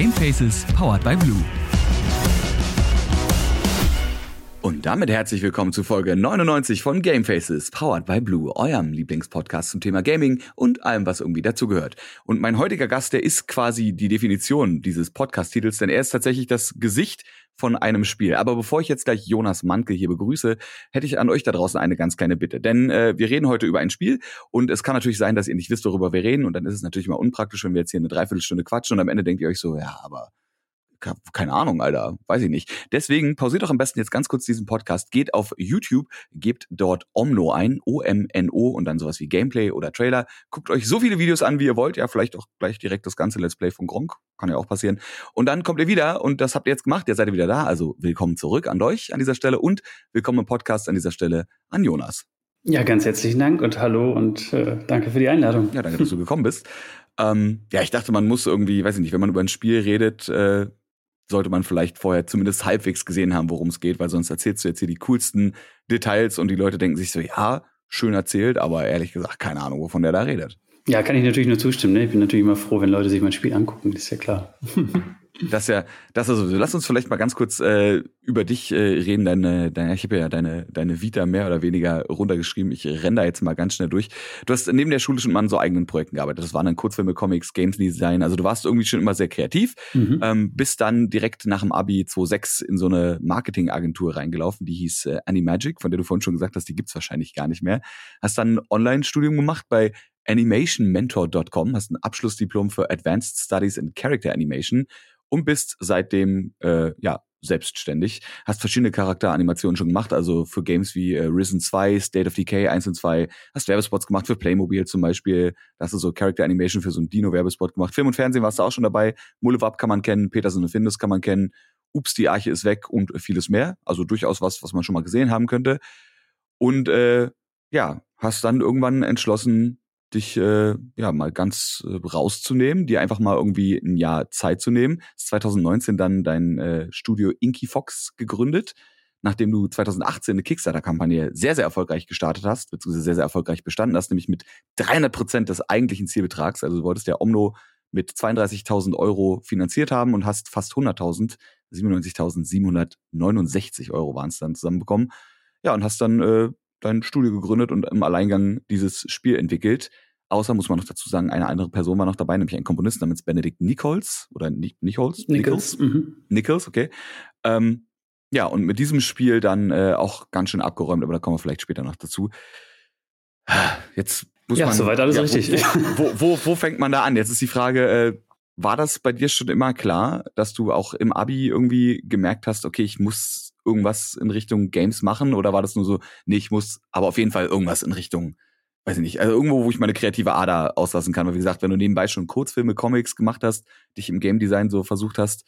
Gamefaces powered by Blue. Und damit herzlich willkommen zu Folge 99 von Gamefaces, powered by Blue, eurem Lieblingspodcast zum Thema Gaming und allem, was irgendwie dazugehört. Und mein heutiger Gast, der ist quasi die Definition dieses Podcast-Titels, denn er ist tatsächlich das Gesicht von einem Spiel. Aber bevor ich jetzt gleich Jonas Manke hier begrüße, hätte ich an euch da draußen eine ganz kleine Bitte. Denn äh, wir reden heute über ein Spiel und es kann natürlich sein, dass ihr nicht wisst, worüber wir reden. Und dann ist es natürlich mal unpraktisch, wenn wir jetzt hier eine Dreiviertelstunde quatschen und am Ende denkt ihr euch so, ja, aber keine Ahnung, Alter, weiß ich nicht. Deswegen pausiert doch am besten jetzt ganz kurz diesen Podcast, geht auf YouTube, gebt dort Omno ein, O-M-N-O und dann sowas wie Gameplay oder Trailer. Guckt euch so viele Videos an, wie ihr wollt. Ja, vielleicht auch gleich direkt das ganze Let's Play von Gronk. Kann ja auch passieren. Und dann kommt ihr wieder und das habt ihr jetzt gemacht. Jetzt seid ihr wieder da. Also willkommen zurück an euch an dieser Stelle und willkommen im Podcast an dieser Stelle an Jonas. Ja, ganz herzlichen Dank und hallo und äh, danke für die Einladung. Ja, danke, dass du gekommen bist. Ähm, ja, ich dachte, man muss irgendwie, weiß ich nicht, wenn man über ein Spiel redet, äh, sollte man vielleicht vorher zumindest halbwegs gesehen haben, worum es geht, weil sonst erzählst du jetzt hier die coolsten Details und die Leute denken sich so, ja, schön erzählt, aber ehrlich gesagt, keine Ahnung, wovon der da redet. Ja, kann ich natürlich nur zustimmen. Ne? Ich bin natürlich immer froh, wenn Leute sich mein Spiel angucken, das ist ja klar. Das ja, das also, lass uns vielleicht mal ganz kurz äh, über dich äh, reden. Deine, deine, ich habe ja deine, deine Vita mehr oder weniger runtergeschrieben. Ich renne da jetzt mal ganz schnell durch. Du hast neben der Schule schon mal an so eigenen Projekten gearbeitet. Das waren dann Kurzfilme, Comics, Games Design. Also du warst irgendwie schon immer sehr kreativ. Mhm. Ähm, bist dann direkt nach dem Abi 2006 in so eine Marketingagentur reingelaufen, die hieß äh, Animagic, von der du vorhin schon gesagt hast, die gibt's wahrscheinlich gar nicht mehr. Hast dann ein Online-Studium gemacht bei animationmentor.com, hast ein Abschlussdiplom für Advanced Studies in Character Animation und bist seitdem äh, ja selbstständig. Hast verschiedene Charakteranimationen schon gemacht, also für Games wie äh, Risen 2, State of Decay 1 und 2, hast Werbespots gemacht für Playmobil zum Beispiel, hast du so Character Animation für so einen Dino-Werbespot gemacht. Film und Fernsehen warst du auch schon dabei, Mullewab kann man kennen, Peterson und Findus kann man kennen, Ups, die Arche ist weg und vieles mehr. Also durchaus was, was man schon mal gesehen haben könnte. Und äh, ja, hast dann irgendwann entschlossen, dich äh, ja mal ganz äh, rauszunehmen, dir einfach mal irgendwie ein Jahr Zeit zu nehmen. 2019 dann dein äh, Studio Inky Fox gegründet, nachdem du 2018 eine Kickstarter-Kampagne sehr, sehr erfolgreich gestartet hast, beziehungsweise sehr, sehr erfolgreich bestanden hast, nämlich mit 300 Prozent des eigentlichen Zielbetrags. Also du wolltest ja Omno mit 32.000 Euro finanziert haben und hast fast 100.000, 97.769 Euro waren es dann zusammenbekommen. Ja, und hast dann äh, dein Studio gegründet und im Alleingang dieses Spiel entwickelt. Außer, muss man noch dazu sagen, eine andere Person war noch dabei, nämlich ein Komponist namens Benedict Nichols oder Nichols? Nichols? Nichols, mhm. Nichols okay. Ähm, ja, und mit diesem Spiel dann äh, auch ganz schön abgeräumt, aber da kommen wir vielleicht später noch dazu. Jetzt muss ja, man. soweit alles ja, richtig. Wo, wo, wo, wo fängt man da an? Jetzt ist die Frage, äh, war das bei dir schon immer klar, dass du auch im Abi irgendwie gemerkt hast, okay, ich muss irgendwas in Richtung Games machen oder war das nur so, nee, ich muss aber auf jeden Fall irgendwas in Richtung, weiß ich nicht, also irgendwo, wo ich meine kreative Ader auslassen kann. Weil wie gesagt, wenn du nebenbei schon Kurzfilme, Comics gemacht hast, dich im Game Design so versucht hast,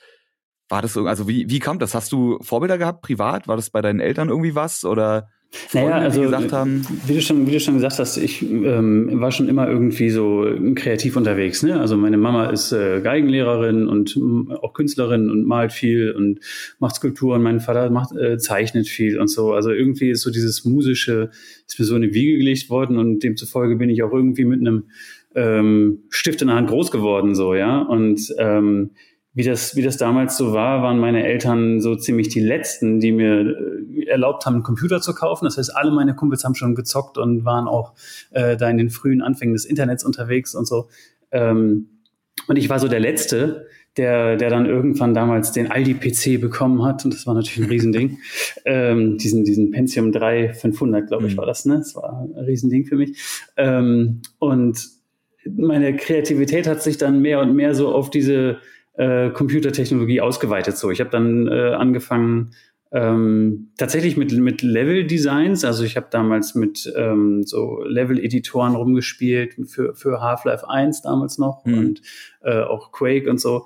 war das so, also wie, wie kommt das? Hast du Vorbilder gehabt, privat? War das bei deinen Eltern irgendwie was oder Freunde, naja, also, gesagt haben. Wie du schon, wie du schon gesagt hast, ich ähm, war schon immer irgendwie so kreativ unterwegs. Ne? Also meine Mama ist äh, Geigenlehrerin und äh, auch Künstlerin und malt viel und macht Skulpturen. Mein Vater macht, äh, zeichnet viel und so. Also irgendwie ist so dieses musische ist mir so in die Wiege gelegt worden und demzufolge bin ich auch irgendwie mit einem ähm, Stift in der Hand groß geworden, so ja und ähm, wie das, wie das damals so war, waren meine Eltern so ziemlich die letzten, die mir äh, erlaubt haben, einen Computer zu kaufen. Das heißt, alle meine Kumpels haben schon gezockt und waren auch äh, da in den frühen Anfängen des Internets unterwegs und so. Ähm, und ich war so der Letzte, der, der dann irgendwann damals den Aldi-PC bekommen hat. Und das war natürlich ein Riesending. ähm, diesen, diesen Pentium 3 500, glaube ich, mhm. war das, ne? Das war ein Riesending für mich. Ähm, und meine Kreativität hat sich dann mehr und mehr so auf diese äh, Computertechnologie ausgeweitet. So, ich habe dann äh, angefangen ähm, tatsächlich mit mit Level Designs. Also ich habe damals mit ähm, so Level Editoren rumgespielt für für Half-Life 1 damals noch mhm. und äh, auch Quake und so.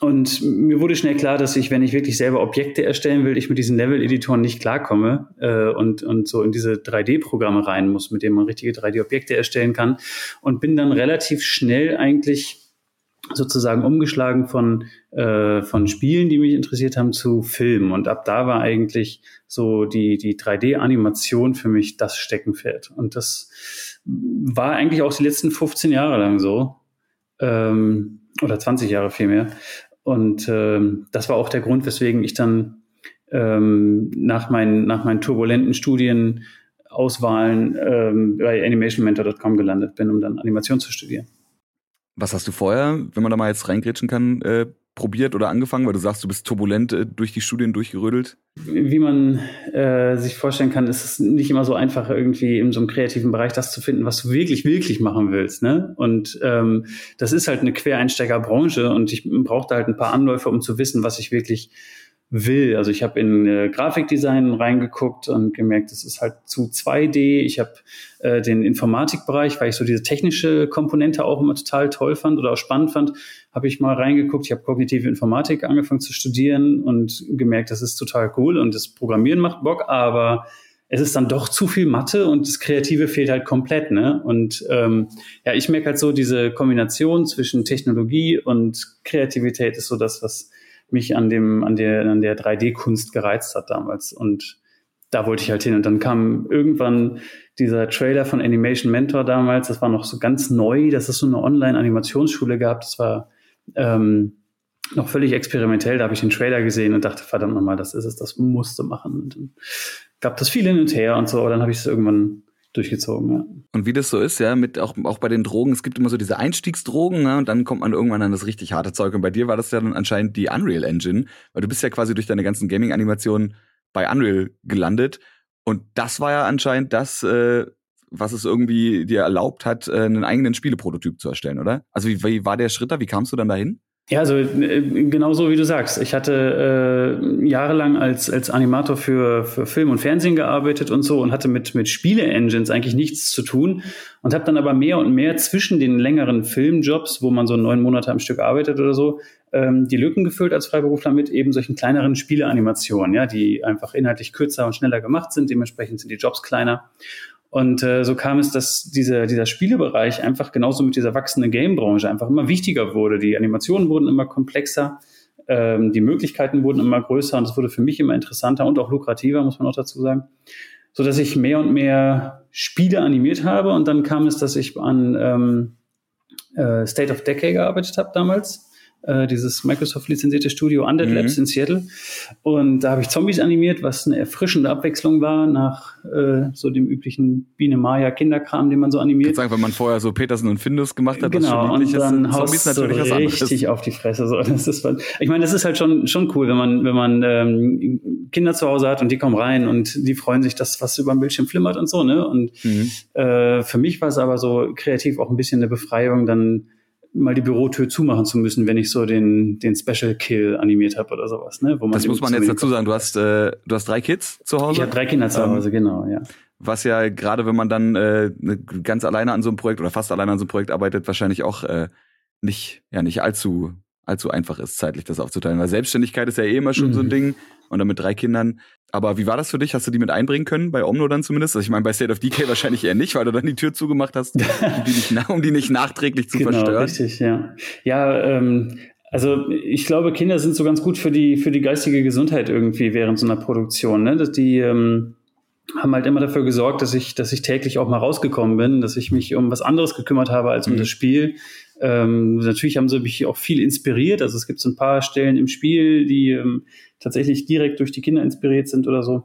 Und mir wurde schnell klar, dass ich, wenn ich wirklich selber Objekte erstellen will, ich mit diesen Level-Editoren nicht klarkomme äh, und, und so in diese 3D-Programme rein muss, mit denen man richtige 3D-Objekte erstellen kann. Und bin dann relativ schnell eigentlich sozusagen umgeschlagen von, äh, von Spielen, die mich interessiert haben, zu Filmen. Und ab da war eigentlich so die, die 3D-Animation für mich das Steckenpferd. Und das war eigentlich auch die letzten 15 Jahre lang so. Ähm, oder 20 Jahre vielmehr. Und äh, das war auch der Grund, weswegen ich dann ähm, nach, meinen, nach meinen turbulenten Studienauswahlen ähm, bei animationmentor.com gelandet bin, um dann Animation zu studieren. Was hast du vorher, wenn man da mal jetzt reingrätschen kann, äh, probiert oder angefangen? Weil du sagst, du bist turbulent äh, durch die Studien durchgerödelt. Wie man äh, sich vorstellen kann, ist es nicht immer so einfach, irgendwie in so einem kreativen Bereich das zu finden, was du wirklich, wirklich machen willst. Ne? Und ähm, das ist halt eine Quereinsteigerbranche und ich brauchte halt ein paar Anläufe, um zu wissen, was ich wirklich will. Also ich habe in äh, Grafikdesign reingeguckt und gemerkt, es ist halt zu 2D. Ich habe äh, den Informatikbereich, weil ich so diese technische Komponente auch immer total toll fand oder auch spannend fand, habe ich mal reingeguckt. Ich habe kognitive Informatik angefangen zu studieren und gemerkt, das ist total cool und das Programmieren macht Bock, aber es ist dann doch zu viel Mathe und das Kreative fehlt halt komplett, ne? Und ähm, ja, ich merke halt so, diese Kombination zwischen Technologie und Kreativität ist so das, was mich an dem, an der, an der 3D-Kunst gereizt hat damals. Und da wollte ich halt hin. Und dann kam irgendwann dieser Trailer von Animation Mentor damals. Das war noch so ganz neu, dass es so eine Online-Animationsschule gab. Das war ähm, noch völlig experimentell. Da habe ich den Trailer gesehen und dachte, verdammt nochmal, das ist es, das musste machen. Und dann gab das viel hin und her und so. Aber dann habe ich es irgendwann durchgezogen, ja. Und wie das so ist, ja, mit auch, auch bei den Drogen, es gibt immer so diese Einstiegsdrogen, ne, und dann kommt man irgendwann an das richtig harte Zeug. Und bei dir war das ja dann anscheinend die Unreal Engine, weil du bist ja quasi durch deine ganzen Gaming-Animationen bei Unreal gelandet. Und das war ja anscheinend das, äh, was es irgendwie dir erlaubt hat, äh, einen eigenen Spieleprototyp zu erstellen, oder? Also wie, wie war der Schritt da? Wie kamst du dann dahin? Ja, also äh, genau so wie du sagst. Ich hatte äh, jahrelang als, als Animator für, für Film und Fernsehen gearbeitet und so und hatte mit, mit Spiele-Engines eigentlich nichts zu tun und habe dann aber mehr und mehr zwischen den längeren Filmjobs, wo man so neun Monate am Stück arbeitet oder so, ähm, die Lücken gefüllt als Freiberufler mit eben solchen kleineren Spieleanimationen, ja, die einfach inhaltlich kürzer und schneller gemacht sind. Dementsprechend sind die Jobs kleiner. Und äh, so kam es, dass dieser, dieser Spielebereich einfach genauso mit dieser wachsenden Game-Branche einfach immer wichtiger wurde. Die Animationen wurden immer komplexer, ähm, die Möglichkeiten wurden immer größer und es wurde für mich immer interessanter und auch lukrativer, muss man auch dazu sagen. So dass ich mehr und mehr Spiele animiert habe und dann kam es, dass ich an ähm, äh, State of Decay gearbeitet habe damals äh, dieses Microsoft-lizenzierte Studio Undead mhm. Labs in Seattle. Und da habe ich Zombies animiert, was eine erfrischende Abwechslung war nach äh, so dem üblichen Biene Maya Kinderkram, den man so animiert. Ich sagen, wenn man vorher so Peterson und Findus gemacht hat, genau, und dann Zombies natürlich so richtig auf die Fresse. So. Das ist, ich meine, das ist halt schon schon cool, wenn man wenn man ähm, Kinder zu Hause hat und die kommen rein und die freuen sich, dass was über dem Bildschirm flimmert und so. Ne? Und mhm. äh, für mich war es aber so kreativ auch ein bisschen eine Befreiung, dann mal die Bürotür zumachen zu müssen, wenn ich so den, den Special Kill animiert habe oder sowas. Ne? Das muss man jetzt dazu sagen. Du hast, äh, du hast drei Kids zu Hause? Ich habe drei Kinder zu Hause, ähm, genau, ja. Was ja gerade, wenn man dann äh, ne, ganz alleine an so einem Projekt oder fast alleine an so einem Projekt arbeitet, wahrscheinlich auch äh, nicht, ja, nicht allzu, allzu einfach ist, zeitlich das aufzuteilen. Weil Selbstständigkeit ist ja eh immer schon mhm. so ein mhm. Ding. Und dann mit drei Kindern aber wie war das für dich? Hast du die mit einbringen können, bei Omno dann zumindest? Also ich meine, bei State of Decay wahrscheinlich eher nicht, weil du dann die Tür zugemacht hast, um die nicht, um die nicht nachträglich zu genau, verstören. Richtig, ja. Ja, ähm, also ich glaube, Kinder sind so ganz gut für die, für die geistige Gesundheit irgendwie während so einer Produktion. Ne? Dass die ähm, haben halt immer dafür gesorgt, dass ich, dass ich täglich auch mal rausgekommen bin, dass ich mich um was anderes gekümmert habe als um mhm. das Spiel. Ähm, natürlich haben sie mich auch viel inspiriert. Also es gibt so ein paar Stellen im Spiel, die ähm, tatsächlich direkt durch die Kinder inspiriert sind oder so.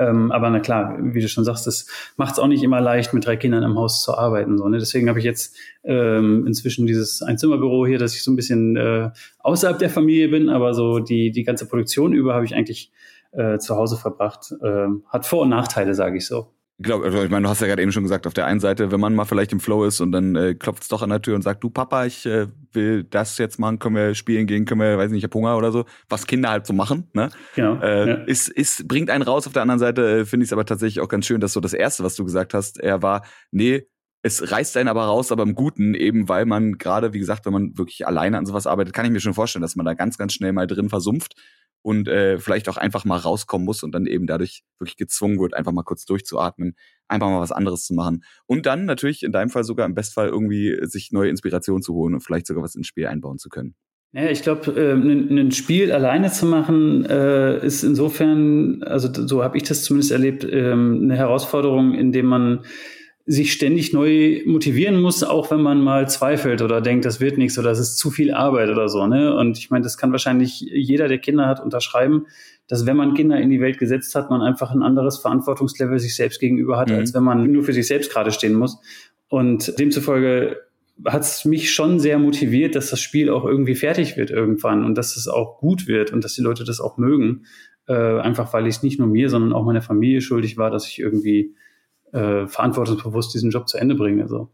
Ähm, aber na klar, wie du schon sagst, das macht es auch nicht immer leicht, mit drei Kindern im Haus zu arbeiten. So, ne? Deswegen habe ich jetzt ähm, inzwischen dieses Einzimmerbüro hier, dass ich so ein bisschen äh, außerhalb der Familie bin, aber so die, die ganze Produktion über habe ich eigentlich äh, zu Hause verbracht. Äh, hat Vor- und Nachteile, sage ich so. Ich glaube, also ich meine, du hast ja gerade eben schon gesagt, auf der einen Seite, wenn man mal vielleicht im Flow ist und dann äh, klopft es doch an der Tür und sagt, du Papa, ich äh, will das jetzt machen, können wir spielen gehen, können wir, weiß nicht, ich hab Hunger oder so, was Kinder halt so machen, ne? Genau. Äh, ja. ist, ist, bringt einen raus. Auf der anderen Seite äh, finde ich es aber tatsächlich auch ganz schön, dass so das Erste, was du gesagt hast, er war, nee, es reißt einen aber raus, aber im Guten, eben weil man gerade, wie gesagt, wenn man wirklich alleine an sowas arbeitet, kann ich mir schon vorstellen, dass man da ganz, ganz schnell mal drin versumpft und äh, vielleicht auch einfach mal rauskommen muss und dann eben dadurch wirklich gezwungen wird, einfach mal kurz durchzuatmen, einfach mal was anderes zu machen. Und dann natürlich in deinem Fall sogar im Bestfall irgendwie sich neue Inspiration zu holen und vielleicht sogar was ins Spiel einbauen zu können. Ja, ich glaube, äh, ein Spiel alleine zu machen, äh, ist insofern, also so habe ich das zumindest erlebt, ähm, eine Herausforderung, indem man sich ständig neu motivieren muss, auch wenn man mal zweifelt oder denkt, das wird nichts oder es ist zu viel Arbeit oder so. Ne? Und ich meine, das kann wahrscheinlich jeder, der Kinder hat, unterschreiben, dass wenn man Kinder in die Welt gesetzt hat, man einfach ein anderes Verantwortungslevel sich selbst gegenüber hat, mhm. als wenn man nur für sich selbst gerade stehen muss. Und demzufolge hat es mich schon sehr motiviert, dass das Spiel auch irgendwie fertig wird irgendwann und dass es auch gut wird und dass die Leute das auch mögen. Äh, einfach weil ich es nicht nur mir, sondern auch meiner Familie schuldig war, dass ich irgendwie äh, verantwortungsbewusst diesen Job zu Ende bringe. So.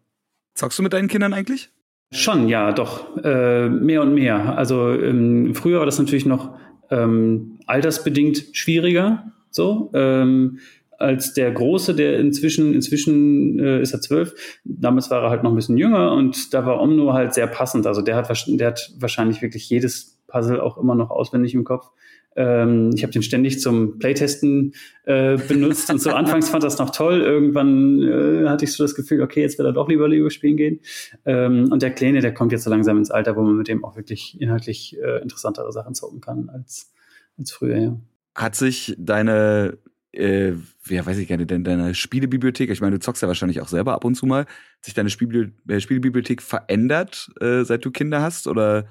Zockst du mit deinen Kindern eigentlich? Schon, ja, doch. Äh, mehr und mehr. Also ähm, früher war das natürlich noch ähm, altersbedingt schwieriger. So. Ähm, als der Große, der inzwischen, inzwischen äh, ist er zwölf, damals war er halt noch ein bisschen jünger und da war Omno halt sehr passend. Also der hat, der hat wahrscheinlich wirklich jedes Puzzle auch immer noch auswendig im Kopf. Ähm, ich habe den ständig zum Playtesten äh, benutzt und so anfangs fand das noch toll. Irgendwann äh, hatte ich so das Gefühl, okay, jetzt will er doch lieber Lego spielen gehen. Ähm, und der Kleine, der kommt jetzt so langsam ins Alter, wo man mit dem auch wirklich inhaltlich äh, interessantere Sachen zocken kann als, als früher, ja. Hat sich deine äh, ja, weiß ich gerne, denn deine Spielebibliothek, ich meine, du zockst ja wahrscheinlich auch selber ab und zu mal, hat sich deine Spielbibli äh, Spielebibliothek verändert, äh, seit du Kinder hast? Oder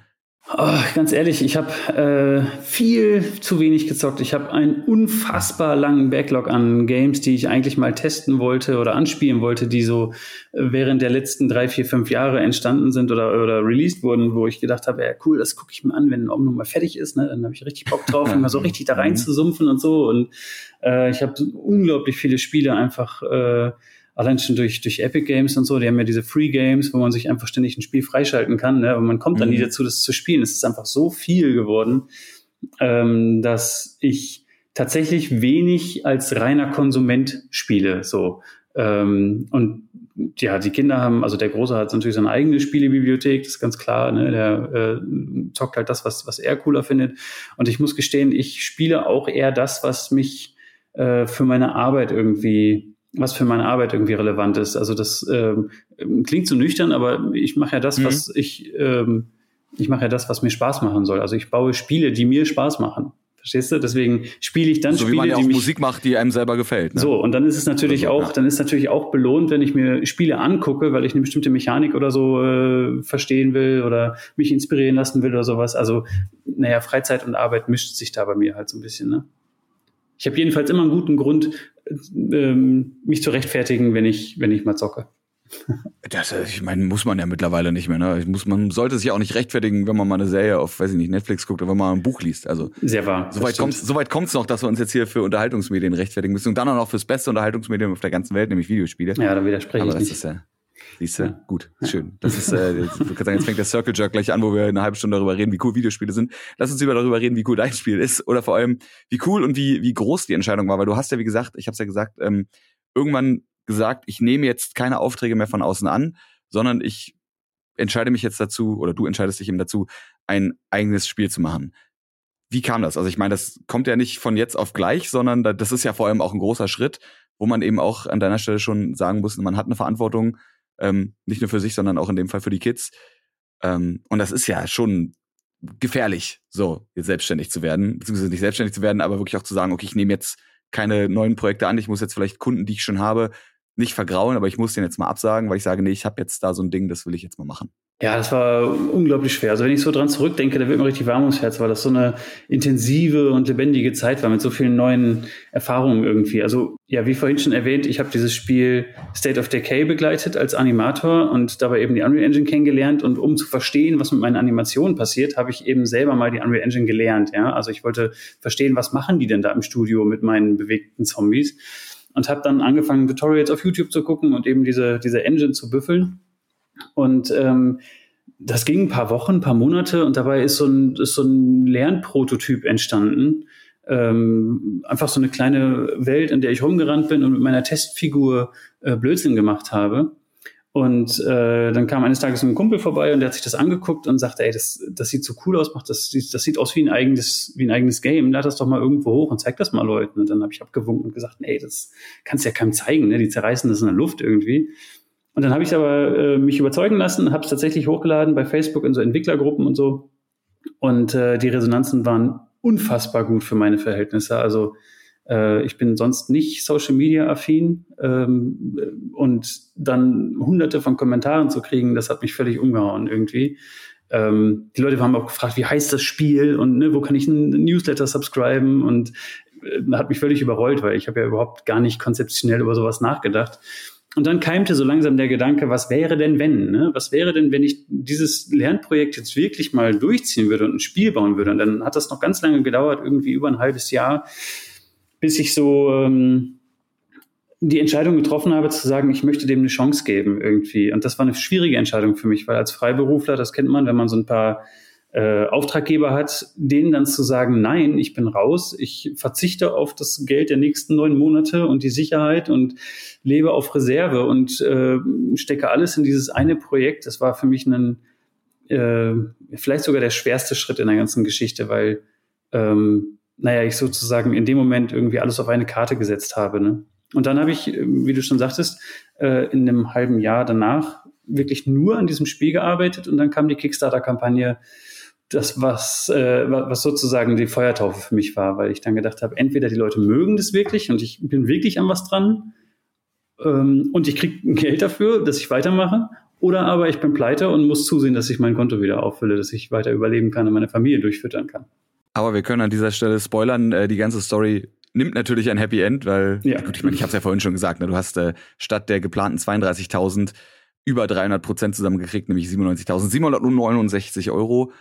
Oh, ganz ehrlich, ich habe äh, viel zu wenig gezockt. Ich habe einen unfassbar langen Backlog an Games, die ich eigentlich mal testen wollte oder anspielen wollte, die so äh, während der letzten drei, vier, fünf Jahre entstanden sind oder, oder released wurden, wo ich gedacht habe, ja cool, das gucke ich mir an, wenn Omno mal fertig ist. Ne? Dann habe ich richtig Bock drauf, immer so richtig da rein zu sumpfen und so. Und äh, ich habe unglaublich viele Spiele einfach äh, allein schon durch, durch Epic Games und so, die haben ja diese Free Games, wo man sich einfach ständig ein Spiel freischalten kann, ne? aber man kommt dann mhm. nie dazu, das zu spielen. Es ist einfach so viel geworden, ähm, dass ich tatsächlich wenig als reiner Konsument spiele, so. Ähm, und ja, die Kinder haben, also der Große hat natürlich seine eigene Spielebibliothek, das ist ganz klar, ne? der äh, zockt halt das, was, was er cooler findet. Und ich muss gestehen, ich spiele auch eher das, was mich äh, für meine Arbeit irgendwie was für meine Arbeit irgendwie relevant ist. Also das ähm, klingt so nüchtern, aber ich mache ja das, mhm. was ich, ähm, ich mache ja das, was mir Spaß machen soll. Also ich baue Spiele, die mir Spaß machen. Verstehst du? Deswegen spiele ich dann so Spiele, wie man ja auch Musik macht, die einem selber gefällt. Ne? So und dann ist es natürlich also, auch, ja. dann ist natürlich auch belohnt, wenn ich mir Spiele angucke, weil ich eine bestimmte Mechanik oder so äh, verstehen will oder mich inspirieren lassen will oder sowas. Also naja, Freizeit und Arbeit mischt sich da bei mir halt so ein bisschen. Ne? Ich habe jedenfalls immer einen guten Grund, ähm, mich zu rechtfertigen, wenn ich, wenn ich mal zocke. Das, äh, ich meine, muss man ja mittlerweile nicht mehr. Ne? Muss, man sollte sich auch nicht rechtfertigen, wenn man mal eine Serie auf, weiß ich nicht, Netflix guckt oder wenn man ein Buch liest. Also sehr wahr. Soweit kommt so weit kommt's noch, dass wir uns jetzt hier für Unterhaltungsmedien rechtfertigen müssen und dann auch noch fürs beste Unterhaltungsmedium auf der ganzen Welt, nämlich Videospiele. Ja, da widerspreche Aber ich nicht. Ist ja, Siehst du? Ja. Gut, schön. Das ist, äh, jetzt, sagen, jetzt fängt der Circle Jerk gleich an, wo wir eine halbe Stunde darüber reden, wie cool Videospiele sind. Lass uns lieber darüber reden, wie cool dein Spiel ist oder vor allem, wie cool und wie, wie groß die Entscheidung war, weil du hast ja, wie gesagt, ich habe ja gesagt, ähm, irgendwann gesagt, ich nehme jetzt keine Aufträge mehr von außen an, sondern ich entscheide mich jetzt dazu, oder du entscheidest dich eben dazu, ein eigenes Spiel zu machen. Wie kam das? Also ich meine, das kommt ja nicht von jetzt auf gleich, sondern das ist ja vor allem auch ein großer Schritt, wo man eben auch an deiner Stelle schon sagen muss, man hat eine Verantwortung, ähm, nicht nur für sich, sondern auch in dem Fall für die Kids. Ähm, und das ist ja schon gefährlich, so jetzt selbstständig zu werden, beziehungsweise nicht selbstständig zu werden, aber wirklich auch zu sagen, okay, ich nehme jetzt keine neuen Projekte an, ich muss jetzt vielleicht Kunden, die ich schon habe, nicht vergrauen, aber ich muss den jetzt mal absagen, weil ich sage, nee, ich habe jetzt da so ein Ding, das will ich jetzt mal machen. Ja, das war unglaublich schwer. Also wenn ich so dran zurückdenke, da wird mir richtig warm ums Herz, weil das so eine intensive und lebendige Zeit war mit so vielen neuen Erfahrungen irgendwie. Also ja, wie vorhin schon erwähnt, ich habe dieses Spiel State of Decay begleitet als Animator und dabei eben die Unreal Engine kennengelernt. Und um zu verstehen, was mit meinen Animationen passiert, habe ich eben selber mal die Unreal Engine gelernt. Ja, also ich wollte verstehen, was machen die denn da im Studio mit meinen bewegten Zombies und habe dann angefangen, Tutorials auf YouTube zu gucken und eben diese, diese Engine zu büffeln. Und ähm, das ging ein paar Wochen, ein paar Monate und dabei ist so ein, ist so ein Lernprototyp entstanden. Ähm, einfach so eine kleine Welt, in der ich rumgerannt bin und mit meiner Testfigur äh, Blödsinn gemacht habe. Und äh, dann kam eines Tages ein Kumpel vorbei und der hat sich das angeguckt und sagte, ey, das, das sieht so cool aus, macht das, das sieht aus wie ein eigenes, wie ein eigenes Game. Lad das doch mal irgendwo hoch und zeig das mal Leuten. Und dann habe ich abgewunken und gesagt, ey, das kannst du ja keinem zeigen, ne? Die zerreißen das in der Luft irgendwie. Und dann habe ich aber äh, mich überzeugen lassen, habe es tatsächlich hochgeladen bei Facebook in so Entwicklergruppen und so. Und äh, die Resonanzen waren unfassbar gut für meine Verhältnisse. Also Äh, ich bin sonst nicht Social Media affin ähm, und dann hunderte von Kommentaren zu kriegen, das hat mich völlig umgehauen irgendwie. Ähm, die Leute haben auch gefragt, wie heißt das Spiel und ne, wo kann ich ein Newsletter subscriben und äh, hat mich völlig überrollt, weil ich habe ja überhaupt gar nicht konzeptionell über sowas nachgedacht. Und dann keimte so langsam der Gedanke, was wäre denn wenn? Ne? Was wäre denn, wenn ich dieses Lernprojekt jetzt wirklich mal durchziehen würde und ein Spiel bauen würde? Und dann hat das noch ganz lange gedauert, irgendwie über ein halbes Jahr, bis ich so ähm, die Entscheidung getroffen habe, zu sagen, ich möchte dem eine Chance geben irgendwie. Und das war eine schwierige Entscheidung für mich, weil als Freiberufler, das kennt man, wenn man so ein paar äh, Auftraggeber hat, denen dann zu sagen, nein, ich bin raus, ich verzichte auf das Geld der nächsten neun Monate und die Sicherheit und lebe auf Reserve und äh, stecke alles in dieses eine Projekt. Das war für mich ein, äh, vielleicht sogar der schwerste Schritt in der ganzen Geschichte, weil, ähm, naja, ich sozusagen in dem Moment irgendwie alles auf eine Karte gesetzt habe. Ne? Und dann habe ich, wie du schon sagtest, äh, in einem halben Jahr danach wirklich nur an diesem Spiel gearbeitet und dann kam die Kickstarter-Kampagne, das was äh, was sozusagen die Feuertaufe für mich war, weil ich dann gedacht habe, entweder die Leute mögen das wirklich und ich bin wirklich an was dran ähm, und ich kriege Geld dafür, dass ich weitermache, oder aber ich bin pleite und muss zusehen, dass ich mein Konto wieder auffülle, dass ich weiter überleben kann und meine Familie durchfüttern kann. Aber wir können an dieser Stelle spoilern, äh, die ganze Story nimmt natürlich ein Happy End, weil, ja. gut, ich meine, ich habe es ja vorhin schon gesagt, ne, du hast äh, statt der geplanten 32.000 über 300 Prozent zusammengekriegt, nämlich 97.769 Euro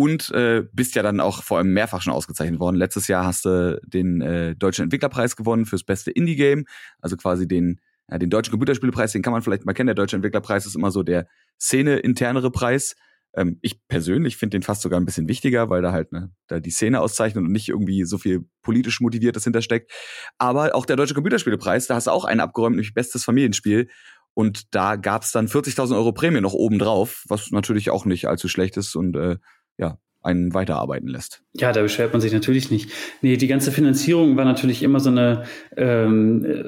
und äh, bist ja dann auch vor allem mehrfach schon ausgezeichnet worden. Letztes Jahr hast du den äh, Deutschen Entwicklerpreis gewonnen fürs beste Indie-Game, also quasi den, ja, den Deutschen Computerspielpreis, den kann man vielleicht mal kennen. Der Deutsche Entwicklerpreis ist immer so der Szene-internere Preis. Ähm, ich persönlich finde den fast sogar ein bisschen wichtiger, weil da halt ne, da die Szene auszeichnet und nicht irgendwie so viel politisch motiviertes hintersteckt. Aber auch der Deutsche Computerspielepreis, da hast du auch einen abgeräumt, nämlich bestes Familienspiel. Und da gab's dann 40.000 Euro Prämie noch oben drauf, was natürlich auch nicht allzu schlecht ist und äh, ja, einen weiterarbeiten lässt. Ja, da beschwert man sich natürlich nicht. Nee, die ganze Finanzierung war natürlich immer so eine ähm, äh,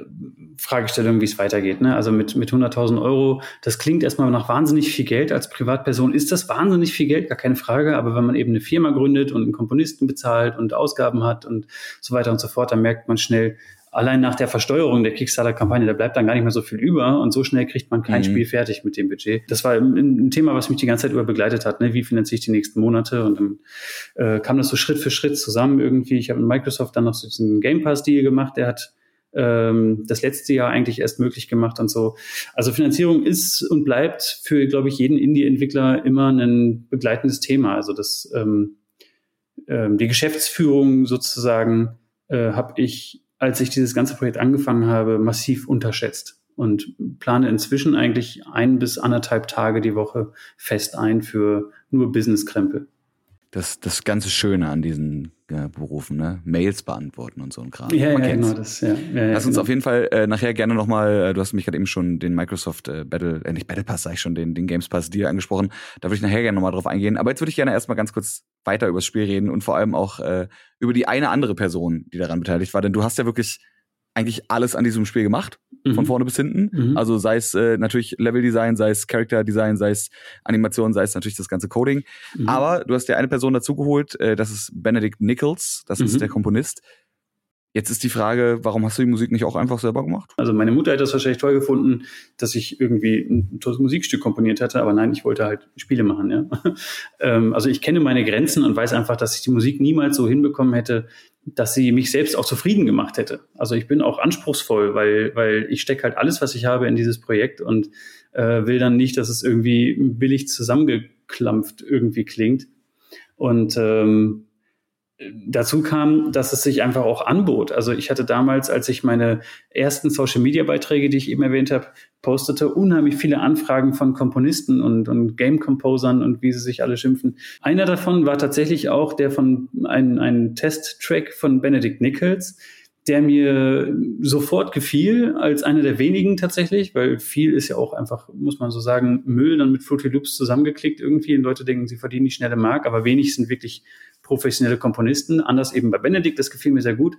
Fragestellung, wie es weitergeht. Ne? Also mit, mit 100.000 Euro, das klingt erstmal nach wahnsinnig viel Geld. Als Privatperson ist das wahnsinnig viel Geld, gar keine Frage. Aber wenn man eben eine Firma gründet und einen Komponisten bezahlt und Ausgaben hat und so weiter und so fort, dann merkt man schnell, allein nach der Versteuerung der Kickstarter-Kampagne, da bleibt dann gar nicht mehr so viel über und so schnell kriegt man kein mhm. Spiel fertig mit dem Budget. Das war ein, ein, Thema, was mich die ganze Zeit über begleitet hat. Ne? Wie finanziere ich die nächsten Monate? Und dann äh, kam das so Schritt für Schritt zusammen irgendwie. Ich habe mit Microsoft dann noch so diesen Game Pass-Deal gemacht, der hat ähm, das letzte Jahr eigentlich erst möglich gemacht und so. Also Finanzierung ist und bleibt für, glaube ich, jeden Indie-Entwickler immer ein begleitendes Thema. Also das ähm, ähm, die Geschäftsführung sozusagen äh, habe ich als ich dieses ganze Projekt angefangen habe, massiv unterschätzt und plane inzwischen eigentlich ein bis anderthalb Tage die Woche fest ein für nur Business-Krempel. Das, das ganze Schöne an diesen Berufen, ne? Mails beantworten und so ein Kram. Ja, Man ja genau das, ja. ja, Lass uns genau. auf jeden Fall äh, nachher gerne nochmal, äh, du hast mich gerade eben schon den Microsoft äh, Battle, äh, nicht Battle Pass, sag ich schon, den, den Games Pass Deal angesprochen. Da würde ich nachher gerne nochmal drauf eingehen. Aber jetzt würde ich gerne erstmal ganz kurz weiter über das Spiel reden und vor allem auch äh, über die eine andere Person, die daran beteiligt war. Denn du hast ja wirklich eigentlich alles an diesem Spiel gemacht, mhm. von vorne bis hinten. Mhm. Also sei es äh, natürlich Leveldesign, sei es Character Design, sei es Animation, sei es natürlich das ganze Coding. Mhm. Aber du hast dir eine Person dazugeholt, äh, das ist Benedict Nichols, das ist mhm. der Komponist. Jetzt ist die Frage, warum hast du die Musik nicht auch einfach selber gemacht? Also meine Mutter hätte das wahrscheinlich toll gefunden, dass ich irgendwie ein tolles Musikstück komponiert hätte, aber nein, ich wollte halt Spiele machen. Ja? ähm, also ich kenne meine Grenzen und weiß einfach, dass ich die Musik niemals so hinbekommen hätte, dass sie mich selbst auch zufrieden gemacht hätte. Also ich bin auch anspruchsvoll, weil, weil ich stecke halt alles, was ich habe, in dieses Projekt und äh, will dann nicht, dass es irgendwie billig zusammengeklampft irgendwie klingt. Und ähm, dazu kam, dass es sich einfach auch anbot. Also ich hatte damals, als ich meine ersten Social-Media-Beiträge, die ich eben erwähnt habe, postete, unheimlich viele Anfragen von Komponisten und, und Game-Composern und wie sie sich alle schimpfen. Einer davon war tatsächlich auch der von ein, ein Test-Track von Benedict Nichols, der mir sofort gefiel, als einer der wenigen tatsächlich, weil viel ist ja auch einfach, muss man so sagen, Müll dann mit Fruity Loops zusammengeklickt irgendwie und Leute denken, sie verdienen die schnelle Mark, aber wenig sind wirklich professionelle Komponisten. Anders eben bei Benedikt, das gefiel mir sehr gut.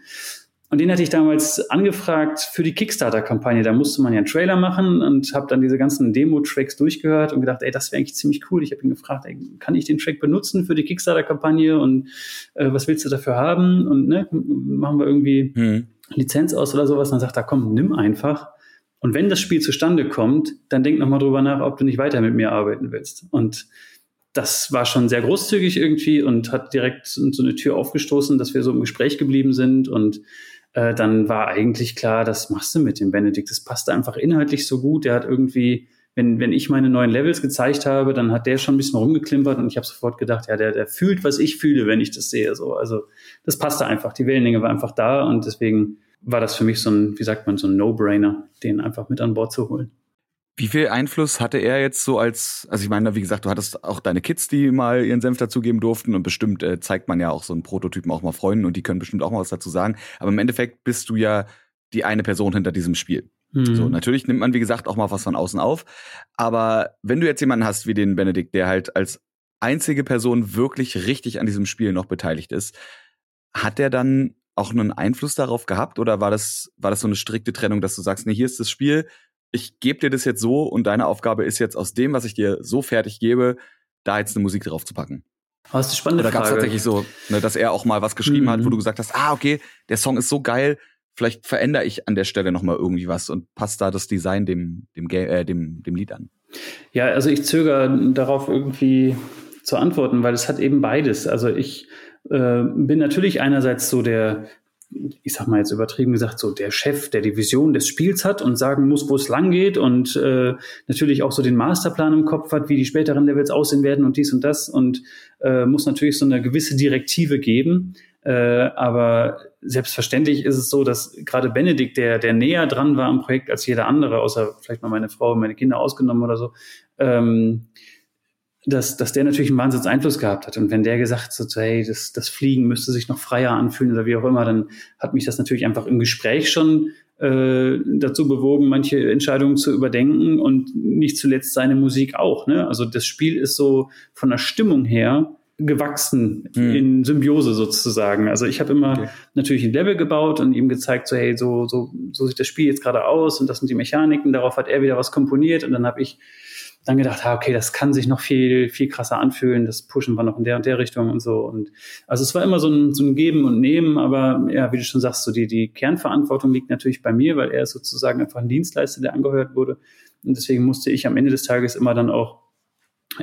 Und den hatte ich damals angefragt für die Kickstarter-Kampagne. Da musste man ja einen Trailer machen und habe dann diese ganzen Demo-Tracks durchgehört und gedacht, ey, das wäre eigentlich ziemlich cool. Ich habe ihn gefragt, ey, kann ich den Track benutzen für die Kickstarter-Kampagne und äh, was willst du dafür haben? Und ne, machen wir irgendwie, hm. Lizenz aus oder sowas, dann sagt er, komm, nimm einfach. Und wenn das Spiel zustande kommt, dann denk nochmal drüber nach, ob du nicht weiter mit mir arbeiten willst. Und das war schon sehr großzügig irgendwie und hat direkt so eine Tür aufgestoßen, dass wir so im Gespräch geblieben sind. Und äh, dann war eigentlich klar, das machst du mit dem Benedikt. Das passte einfach inhaltlich so gut. Der hat irgendwie, wenn, wenn ich meine neuen Levels gezeigt habe, dann hat der schon ein bisschen rumgeklimpert und ich habe sofort gedacht, ja, der, der fühlt, was ich fühle, wenn ich das sehe. So, also das passte einfach. Die Wellenlänge war einfach da und deswegen war das für mich so ein, wie sagt man, so ein No-Brainer, den einfach mit an Bord zu holen. Wie viel Einfluss hatte er jetzt so als, also ich meine, wie gesagt, du hattest auch deine Kids, die mal ihren Senf dazugeben durften und bestimmt äh, zeigt man ja auch so einen Prototypen auch mal Freunden und die können bestimmt auch mal was dazu sagen. Aber im Endeffekt bist du ja die eine Person hinter diesem Spiel. Mhm. So, natürlich nimmt man, wie gesagt, auch mal was von außen auf. Aber wenn du jetzt jemanden hast wie den Benedikt, der halt als einzige Person wirklich richtig an diesem Spiel noch beteiligt ist, hat der dann auch einen Einfluss darauf gehabt oder war das, war das so eine strikte Trennung, dass du sagst, nee, hier ist das Spiel, ich gebe dir das jetzt so und deine Aufgabe ist jetzt aus dem, was ich dir so fertig gebe, da jetzt eine Musik drauf zu packen. Oh, das ist eine spannende Oder gab es tatsächlich so, ne, dass er auch mal was geschrieben mhm. hat, wo mhm. du gesagt hast, ah, okay, der Song ist so geil, vielleicht verändere ich an der Stelle noch mal irgendwie was und passt da das Design dem, dem, äh, dem, dem Lied an. Ja, also ich zögere darauf irgendwie zu antworten, weil es hat eben beides. Also ich äh, bin natürlich einerseits so der ich sag mal jetzt übertrieben gesagt, so der Chef, der die Vision des Spiels hat und sagen muss, wo es lang geht und äh, natürlich auch so den Masterplan im Kopf hat, wie die späteren Levels aussehen werden und dies und das und äh, muss natürlich so eine gewisse Direktive geben. Äh, aber selbstverständlich ist es so, dass gerade Benedikt, der, der näher dran war am Projekt als jeder andere, außer vielleicht mal meine Frau und meine Kinder ausgenommen oder so, ähm, dass, dass der natürlich einen Wahnsinns Einfluss gehabt hat. Und wenn der gesagt hat, so, hey, das, das Fliegen müsste sich noch freier anfühlen oder wie auch immer, dann hat mich das natürlich einfach im Gespräch schon äh, dazu bewogen, manche Entscheidungen zu überdenken und nicht zuletzt seine Musik auch. Ne? Also das Spiel ist so von der Stimmung her gewachsen hm. in Symbiose sozusagen. Also ich habe immer okay. natürlich ein Level gebaut und ihm gezeigt, so hey, so, so, so sieht das Spiel jetzt gerade aus und das sind die Mechaniken. Darauf hat er wieder was komponiert und dann habe ich dann gedacht, ah, okay, das kann sich noch viel, viel krasser anfühlen, das pushen wir noch in der und der Richtung und so. Und also es war immer so ein, so ein Geben und Nehmen, aber ja, wie du schon sagst, so die, die Kernverantwortung liegt natürlich bei mir, weil er ist sozusagen einfach ein Dienstleister, der angehört wurde. Und deswegen musste ich am Ende des Tages immer dann auch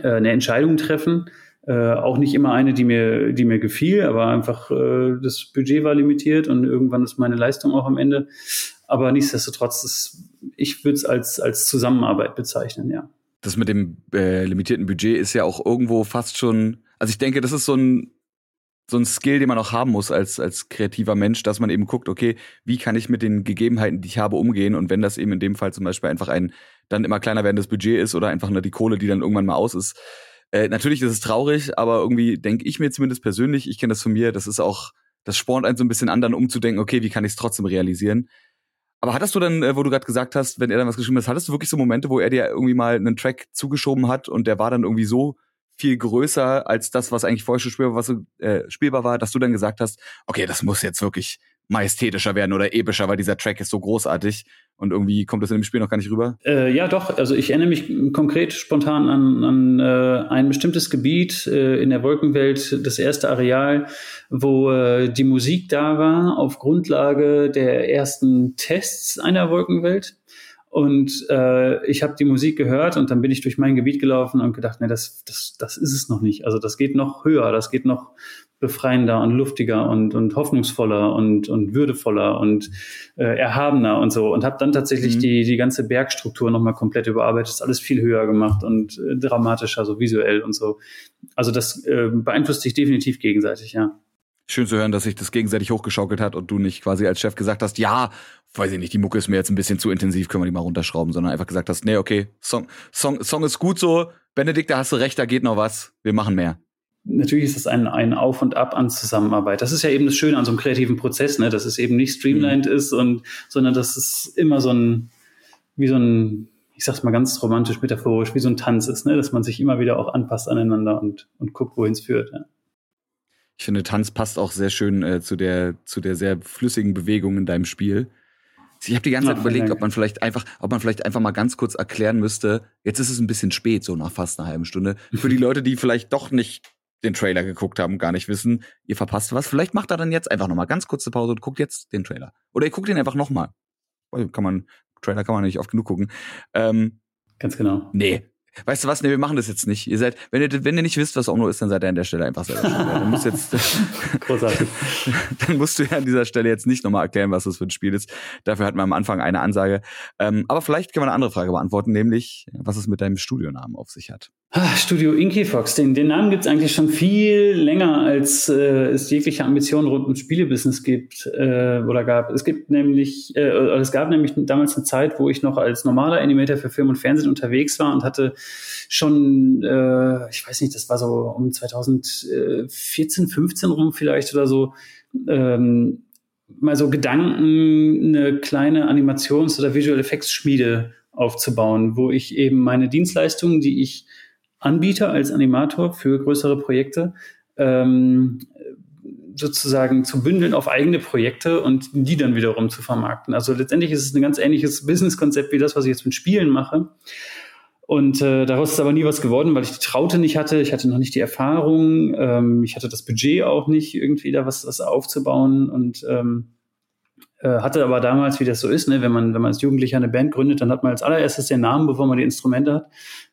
äh, eine Entscheidung treffen. Äh, auch nicht immer eine, die mir, die mir gefiel, aber einfach äh, das Budget war limitiert und irgendwann ist meine Leistung auch am Ende. Aber nichtsdestotrotz, das, ich würde es als, als Zusammenarbeit bezeichnen, ja das mit dem äh, limitierten Budget ist ja auch irgendwo fast schon, also ich denke, das ist so ein so ein Skill, den man auch haben muss als als kreativer Mensch, dass man eben guckt, okay, wie kann ich mit den Gegebenheiten, die ich habe, umgehen und wenn das eben in dem Fall zum Beispiel einfach ein dann immer kleiner werdendes Budget ist oder einfach nur die Kohle, die dann irgendwann mal aus ist. Äh, natürlich ist es traurig, aber irgendwie denke ich mir zumindest persönlich, ich kenne das von mir, das ist auch, das spornt einen so ein bisschen an, dann umzudenken, okay, wie kann ich es trotzdem realisieren? Aber hattest du dann, äh, wo du gerade gesagt hast, wenn er dann was geschrieben hat, hattest du wirklich so Momente, wo er dir irgendwie mal einen Track zugeschoben hat und der war dann irgendwie so viel größer als das, was eigentlich vorher schon spielbar, was, äh, spielbar war, dass du dann gesagt hast, okay, das muss jetzt wirklich majestätischer werden oder epischer, weil dieser Track ist so großartig und irgendwie kommt das in dem Spiel noch gar nicht rüber? Äh, ja, doch. Also ich erinnere mich konkret spontan an, an äh, ein bestimmtes Gebiet äh, in der Wolkenwelt, das erste Areal, wo äh, die Musik da war auf Grundlage der ersten Tests einer Wolkenwelt. Und äh, ich habe die Musik gehört und dann bin ich durch mein Gebiet gelaufen und gedacht, nee, das, das, das ist es noch nicht. Also das geht noch höher, das geht noch befreiender und luftiger und, und hoffnungsvoller und, und würdevoller und äh, erhabener und so. Und habe dann tatsächlich mhm. die, die ganze Bergstruktur nochmal komplett überarbeitet, ist alles viel höher gemacht und äh, dramatischer, so visuell und so. Also das äh, beeinflusst sich definitiv gegenseitig, ja. Schön zu hören, dass sich das gegenseitig hochgeschaukelt hat und du nicht quasi als Chef gesagt hast, ja, weiß ich nicht, die Mucke ist mir jetzt ein bisschen zu intensiv, können wir die mal runterschrauben, sondern einfach gesagt hast, nee, okay, Song, Song, Song ist gut so, Benedikt, da hast du recht, da geht noch was, wir machen mehr natürlich ist das ein, ein Auf und Ab an Zusammenarbeit. Das ist ja eben das Schöne an so einem kreativen Prozess, ne? dass es eben nicht streamlined mhm. ist und, sondern dass es immer so ein, wie so ein, ich sag's mal ganz romantisch, metaphorisch, wie so ein Tanz ist, ne? dass man sich immer wieder auch anpasst aneinander und, und guckt, wohin es führt. Ja. Ich finde, Tanz passt auch sehr schön äh, zu der, zu der sehr flüssigen Bewegung in deinem Spiel. Ich habe die ganze Zeit Ach, überlegt, ob man vielleicht einfach, ob man vielleicht einfach mal ganz kurz erklären müsste. Jetzt ist es ein bisschen spät, so nach fast einer halben Stunde. Für die Leute, die vielleicht doch nicht den Trailer geguckt haben, gar nicht wissen, ihr verpasst was. Vielleicht macht er dann jetzt einfach nochmal ganz kurze Pause und guckt jetzt den Trailer. Oder ihr guckt ihn einfach nochmal. Kann man, Trailer kann man nicht oft genug gucken. Ähm, ganz genau. Nee, Weißt du was? Nee, wir machen das jetzt nicht. Ihr seid, wenn ihr, wenn ihr nicht wisst, was Omno ist, dann seid ihr an der Stelle einfach selber. Dann musst jetzt, Großartig. dann musst du ja an dieser Stelle jetzt nicht nochmal erklären, was das für ein Spiel ist. Dafür hatten wir am Anfang eine Ansage. Ähm, aber vielleicht können wir eine andere Frage beantworten, nämlich, was es mit deinem Studionamen auf sich hat. Ah, Studio Inky Fox, den, den Namen gibt's eigentlich schon viel länger, als äh, es jegliche Ambitionen rund ums Spielebusiness gibt äh, oder gab. Es gibt nämlich, äh, es gab nämlich damals eine Zeit, wo ich noch als normaler Animator für Film und Fernsehen unterwegs war und hatte schon, äh, ich weiß nicht, das war so um 2014, 15 rum vielleicht oder so, ähm, mal so Gedanken, eine kleine Animations- oder Visual Effects Schmiede aufzubauen, wo ich eben meine Dienstleistungen, die ich anbiete als Animator für größere Projekte, ähm, sozusagen zu bündeln auf eigene Projekte und die dann wiederum zu vermarkten. Also letztendlich ist es ein ganz ähnliches Businesskonzept wie das, was ich jetzt mit Spielen mache. Und äh, daraus ist aber nie was geworden, weil ich die Traute nicht hatte. Ich hatte noch nicht die Erfahrung. Ähm, ich hatte das Budget auch nicht, irgendwie da was, was aufzubauen. Und ähm, äh, hatte aber damals, wie das so ist, ne, wenn man, wenn man als Jugendlicher eine Band gründet, dann hat man als allererstes den Namen, bevor man die Instrumente hat.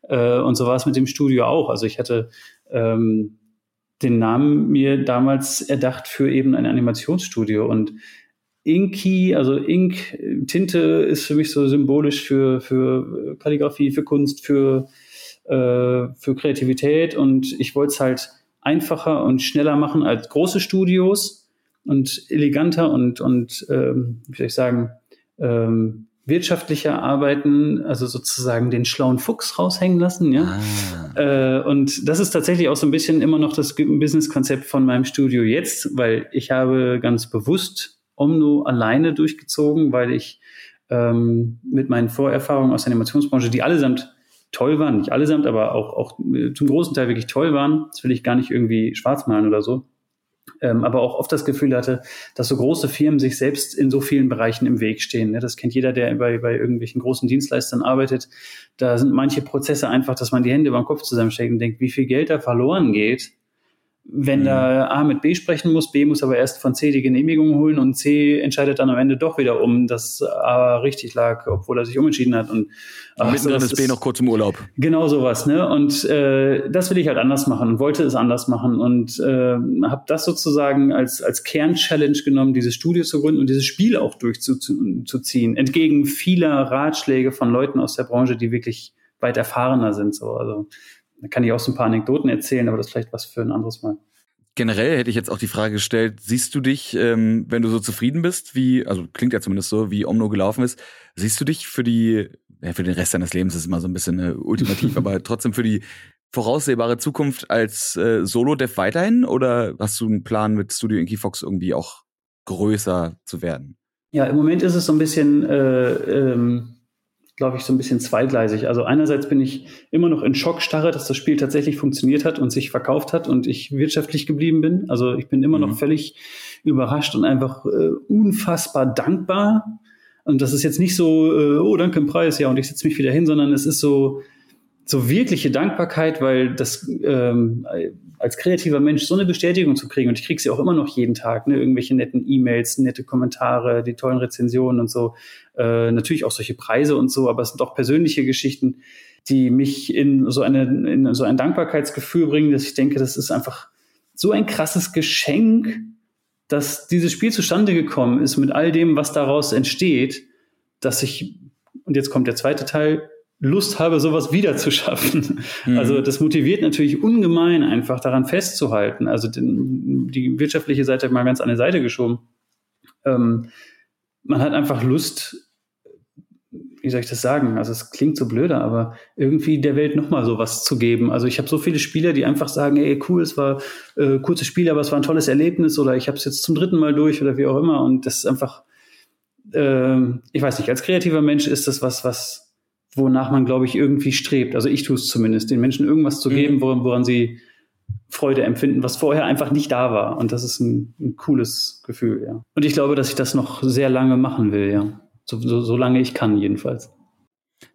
Äh, und so war es mit dem Studio auch. Also ich hatte ähm, den Namen mir damals erdacht für eben ein Animationsstudio und Inky, also Ink, Tinte ist für mich so symbolisch für, für Kalligrafie, für Kunst, für, äh, für Kreativität und ich wollte es halt einfacher und schneller machen als große Studios und eleganter und, und ähm, wie soll ich sagen, ähm, wirtschaftlicher arbeiten, also sozusagen den schlauen Fuchs raushängen lassen, ja. Ah. Äh, und das ist tatsächlich auch so ein bisschen immer noch das Businesskonzept von meinem Studio jetzt, weil ich habe ganz bewusst Omno alleine durchgezogen, weil ich ähm, mit meinen Vorerfahrungen aus der Animationsbranche, die allesamt toll waren, nicht allesamt, aber auch, auch zum großen Teil wirklich toll waren, das will ich gar nicht irgendwie schwarz malen oder so, ähm, aber auch oft das Gefühl hatte, dass so große Firmen sich selbst in so vielen Bereichen im Weg stehen. Ne? Das kennt jeder, der bei, bei irgendwelchen großen Dienstleistern arbeitet. Da sind manche Prozesse einfach, dass man die Hände beim Kopf zusammensteckt und denkt, wie viel Geld da verloren geht, wenn mhm. da A mit B sprechen muss, B muss aber erst von C die Genehmigung holen und C entscheidet dann am Ende doch wieder um, dass A richtig lag, obwohl er sich umentschieden hat. Und ach, mittendrin ist B noch kurz im Urlaub. Genau sowas, ne? Und äh, das will ich halt anders machen und wollte es anders machen und äh, habe das sozusagen als als Kernchallenge genommen, dieses Studio zu gründen und dieses Spiel auch durchzuziehen, entgegen vieler Ratschläge von Leuten aus der Branche, die wirklich weit erfahrener sind. So, also da kann ich auch so ein paar Anekdoten erzählen, aber das ist vielleicht was für ein anderes Mal. Generell hätte ich jetzt auch die Frage gestellt, siehst du dich, ähm, wenn du so zufrieden bist, wie, also klingt ja zumindest so, wie Omno gelaufen ist, siehst du dich für die, ja, für den Rest deines Lebens ist immer so ein bisschen äh, ultimativ, aber trotzdem für die voraussehbare Zukunft als äh, Solo-Dev weiterhin oder hast du einen Plan mit Studio Inky Fox irgendwie auch größer zu werden? Ja, im Moment ist es so ein bisschen äh, ähm glaube ich, so ein bisschen zweigleisig. Also einerseits bin ich immer noch in Schockstarre, dass das Spiel tatsächlich funktioniert hat und sich verkauft hat und ich wirtschaftlich geblieben bin. Also ich bin immer mhm. noch völlig überrascht und einfach äh, unfassbar dankbar. Und das ist jetzt nicht so, äh, oh, danke im Preis, ja, und ich setze mich wieder hin, sondern es ist so, so wirkliche Dankbarkeit, weil das ähm, als kreativer Mensch so eine Bestätigung zu kriegen, und ich kriege sie auch immer noch jeden Tag, ne, irgendwelche netten E-Mails, nette Kommentare, die tollen Rezensionen und so, äh, natürlich auch solche Preise und so, aber es sind auch persönliche Geschichten, die mich in so eine in so ein Dankbarkeitsgefühl bringen, dass ich denke, das ist einfach so ein krasses Geschenk, dass dieses Spiel zustande gekommen ist mit all dem, was daraus entsteht, dass ich und jetzt kommt der zweite Teil Lust habe, sowas wieder zu schaffen. Mhm. Also das motiviert natürlich ungemein, einfach daran festzuhalten. Also den, die wirtschaftliche Seite mal ganz an die Seite geschoben. Ähm, man hat einfach Lust, wie soll ich das sagen? Also es klingt so blöder, aber irgendwie der Welt nochmal sowas zu geben. Also ich habe so viele Spieler, die einfach sagen, ey, cool, es war äh, kurzes Spiel, aber es war ein tolles Erlebnis oder ich habe es jetzt zum dritten Mal durch oder wie auch immer. Und das ist einfach, äh, ich weiß nicht, als kreativer Mensch ist das was, was wonach man, glaube ich, irgendwie strebt. Also ich tue es zumindest, den Menschen irgendwas zu mhm. geben, woran, woran sie Freude empfinden, was vorher einfach nicht da war. Und das ist ein, ein, cooles Gefühl, ja. Und ich glaube, dass ich das noch sehr lange machen will, ja. So, so, so lange ich kann, jedenfalls.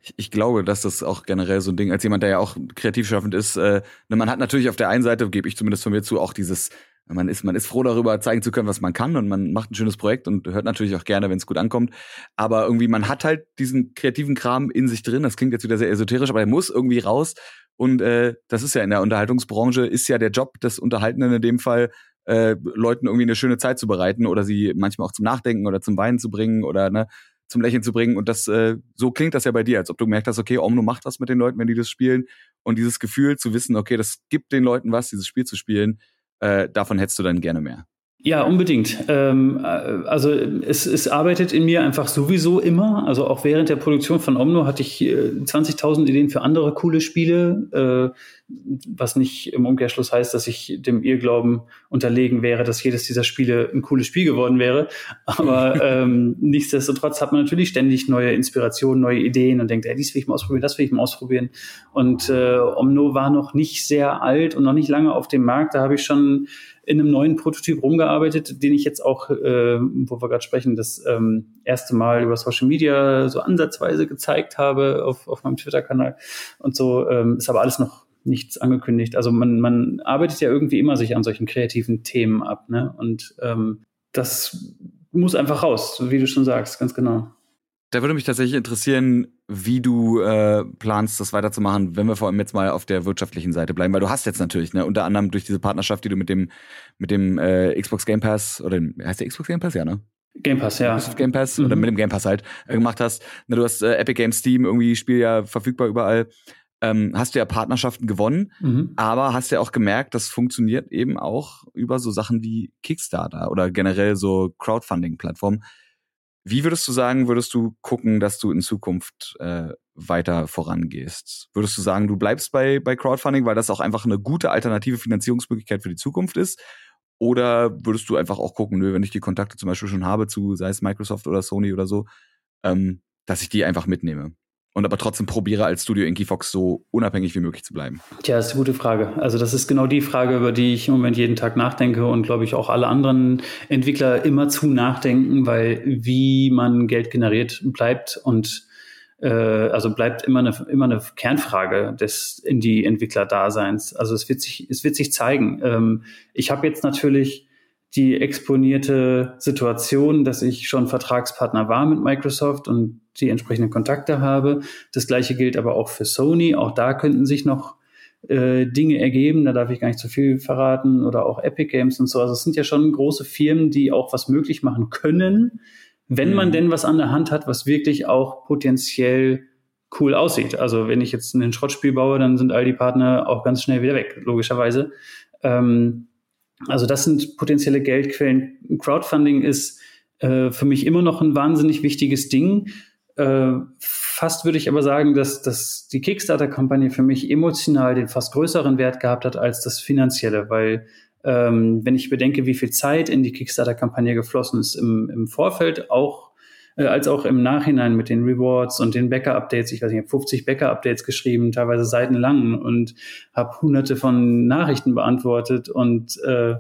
ich, ich glaube, dass das auch generell so ein Ding, als jemand, der ja auch kreativ schaffend ist, äh, ne, man hat natürlich auf der einen Seite, gebe ich zumindest von mir zu, auch dieses, man ist, man ist froh darüber, zeigen zu können, was man kann und man macht ein schönes Projekt und hört natürlich auch gerne, wenn es gut ankommt. Aber irgendwie, man hat halt diesen kreativen Kram in sich drin. Das klingt jetzt wieder sehr esoterisch, aber er muss irgendwie raus. Und äh, das ist ja in der Unterhaltungsbranche, ist ja der Job des Unterhaltenden in dem Fall, äh, Leuten irgendwie eine schöne Zeit zu bereiten oder sie manchmal auch zum Nachdenken oder zum Weinen zu bringen oder ne, zum Lächeln zu bringen. Und das, äh, so klingt das ja bei dir, als ob du gemerkt hast, okay, Omno macht was mit den Leuten, wenn die das spielen. Und dieses Gefühl zu wissen, okay, das gibt den Leuten was, dieses Spiel zu spielen, äh, davon hättest du dann gerne mehr. Ja, unbedingt. Ähm, äh, also es, es arbeitet in mir einfach sowieso immer. Also auch während der Produktion von Omno hatte ich äh, 20.000 Ideen für andere coole Spiele, äh, was nicht im Umkehrschluss heißt, dass ich dem Irrglauben unterlegen wäre, dass jedes dieser Spiele ein cooles Spiel geworden wäre. Aber ähm, nichtsdestotrotz hat man natürlich ständig neue Inspirationen, neue Ideen und denkt, ey, dies will ich mal ausprobieren, das will ich mal ausprobieren. Und äh, Omno war noch nicht sehr alt und noch nicht lange auf dem Markt. Da habe ich schon in einem neuen Prototyp rumgearbeitet, den ich jetzt auch, äh, wo wir gerade sprechen, das ähm, erste Mal über Social Media so ansatzweise gezeigt habe auf, auf meinem Twitter-Kanal und so. Ähm, ist aber alles noch nichts angekündigt. Also man, man arbeitet ja irgendwie immer sich an solchen kreativen Themen ab, ne? Und ähm, das muss einfach raus, wie du schon sagst, ganz genau. Da würde mich tatsächlich interessieren, wie du äh, planst, das weiterzumachen, wenn wir vor allem jetzt mal auf der wirtschaftlichen Seite bleiben, weil du hast jetzt natürlich, ne, unter anderem durch diese Partnerschaft, die du mit dem mit dem äh, Xbox Game Pass oder heißt der Xbox Game Pass, ja, ne? Game Pass, ja. Game Pass mhm. oder mit dem Game Pass halt äh, gemacht hast. Ne, du hast äh, Epic Games Steam, irgendwie Spiel ja verfügbar überall. Ähm, hast du ja Partnerschaften gewonnen, mhm. aber hast ja auch gemerkt, das funktioniert eben auch über so Sachen wie Kickstarter oder generell so Crowdfunding-Plattformen. Wie würdest du sagen, würdest du gucken, dass du in Zukunft äh, weiter vorangehst? Würdest du sagen, du bleibst bei, bei Crowdfunding, weil das auch einfach eine gute alternative Finanzierungsmöglichkeit für die Zukunft ist? Oder würdest du einfach auch gucken, nö, wenn ich die Kontakte zum Beispiel schon habe zu, sei es Microsoft oder Sony oder so, ähm, dass ich die einfach mitnehme? Und aber trotzdem probiere als Studio Inky Fox so unabhängig wie möglich zu bleiben? Tja, ist eine gute Frage. Also das ist genau die Frage, über die ich im Moment jeden Tag nachdenke und glaube ich auch alle anderen Entwickler immer zu nachdenken, weil wie man Geld generiert bleibt und äh, also bleibt immer eine, immer eine Kernfrage des Indie-Entwickler-Daseins. Also es wird sich, es wird sich zeigen. Ähm, ich habe jetzt natürlich die exponierte Situation, dass ich schon Vertragspartner war mit Microsoft und die entsprechenden Kontakte habe. Das gleiche gilt aber auch für Sony. Auch da könnten sich noch äh, Dinge ergeben. Da darf ich gar nicht zu viel verraten. Oder auch Epic Games und so. Also es sind ja schon große Firmen, die auch was möglich machen können, wenn mhm. man denn was an der Hand hat, was wirklich auch potenziell cool aussieht. Also wenn ich jetzt ein Schrottspiel baue, dann sind all die Partner auch ganz schnell wieder weg, logischerweise. Ähm, also das sind potenzielle Geldquellen. Crowdfunding ist äh, für mich immer noch ein wahnsinnig wichtiges Ding. Äh, fast würde ich aber sagen, dass, dass die Kickstarter-Kampagne für mich emotional den fast größeren Wert gehabt hat als das finanzielle, weil ähm, wenn ich bedenke, wie viel Zeit in die Kickstarter-Kampagne geflossen ist im, im Vorfeld, auch äh, als auch im Nachhinein mit den Rewards und den Bäcker-Updates. Ich weiß nicht, ich habe 50 Bäcker-Updates geschrieben, teilweise seitenlang und habe hunderte von Nachrichten beantwortet und äh,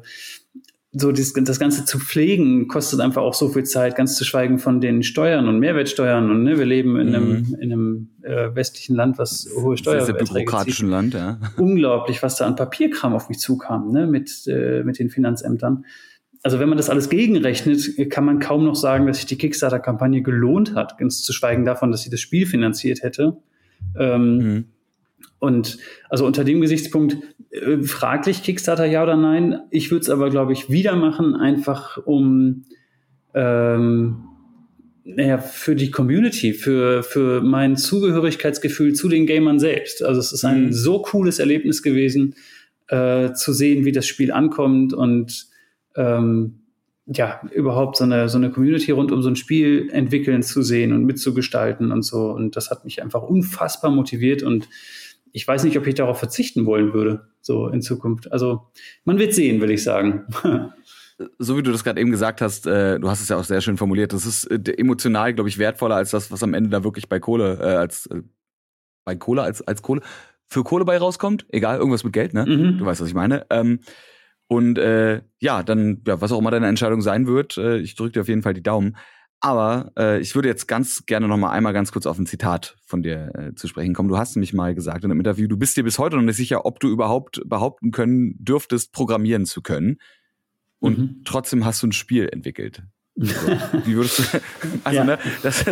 so das, das Ganze zu pflegen kostet einfach auch so viel Zeit, ganz zu schweigen von den Steuern und Mehrwertsteuern. Und ne, wir leben in einem, mhm. in einem äh, westlichen Land, was hohe Steuern Sehr bürokratischen Land, ja. Unglaublich, was da an Papierkram auf mich zukam, ne, mit, äh, mit den Finanzämtern also wenn man das alles gegenrechnet, kann man kaum noch sagen, dass sich die Kickstarter-Kampagne gelohnt hat, ganz zu schweigen davon, dass sie das Spiel finanziert hätte. Ähm, mhm. Und also unter dem Gesichtspunkt äh, fraglich Kickstarter ja oder nein. Ich würde es aber, glaube ich, wieder machen, einfach um ähm, naja, für die Community, für, für mein Zugehörigkeitsgefühl zu den Gamern selbst. Also es ist ein mhm. so cooles Erlebnis gewesen, äh, zu sehen, wie das Spiel ankommt und ähm, ja, überhaupt so eine, so eine Community rund um so ein Spiel entwickeln zu sehen und mitzugestalten und so. Und das hat mich einfach unfassbar motiviert und ich weiß nicht, ob ich darauf verzichten wollen würde, so in Zukunft. Also man wird sehen, will ich sagen. so wie du das gerade eben gesagt hast, äh, du hast es ja auch sehr schön formuliert, das ist äh, emotional, glaube ich, wertvoller als das, was am Ende da wirklich bei Kohle, äh, als äh, bei Kohle, als, als Kohle, für Kohle bei rauskommt, egal, irgendwas mit Geld, ne? Mhm. Du weißt, was ich meine. Ähm, und äh, ja, dann, ja, was auch immer deine Entscheidung sein wird, äh, ich drücke dir auf jeden Fall die Daumen. Aber äh, ich würde jetzt ganz gerne noch mal einmal ganz kurz auf ein Zitat von dir äh, zu sprechen kommen. Du hast nämlich mal gesagt in einem Interview, du bist dir bis heute noch nicht sicher, ob du überhaupt behaupten können dürftest, programmieren zu können. Und mhm. trotzdem hast du ein Spiel entwickelt. Wie würdest du, also ja. ne, das,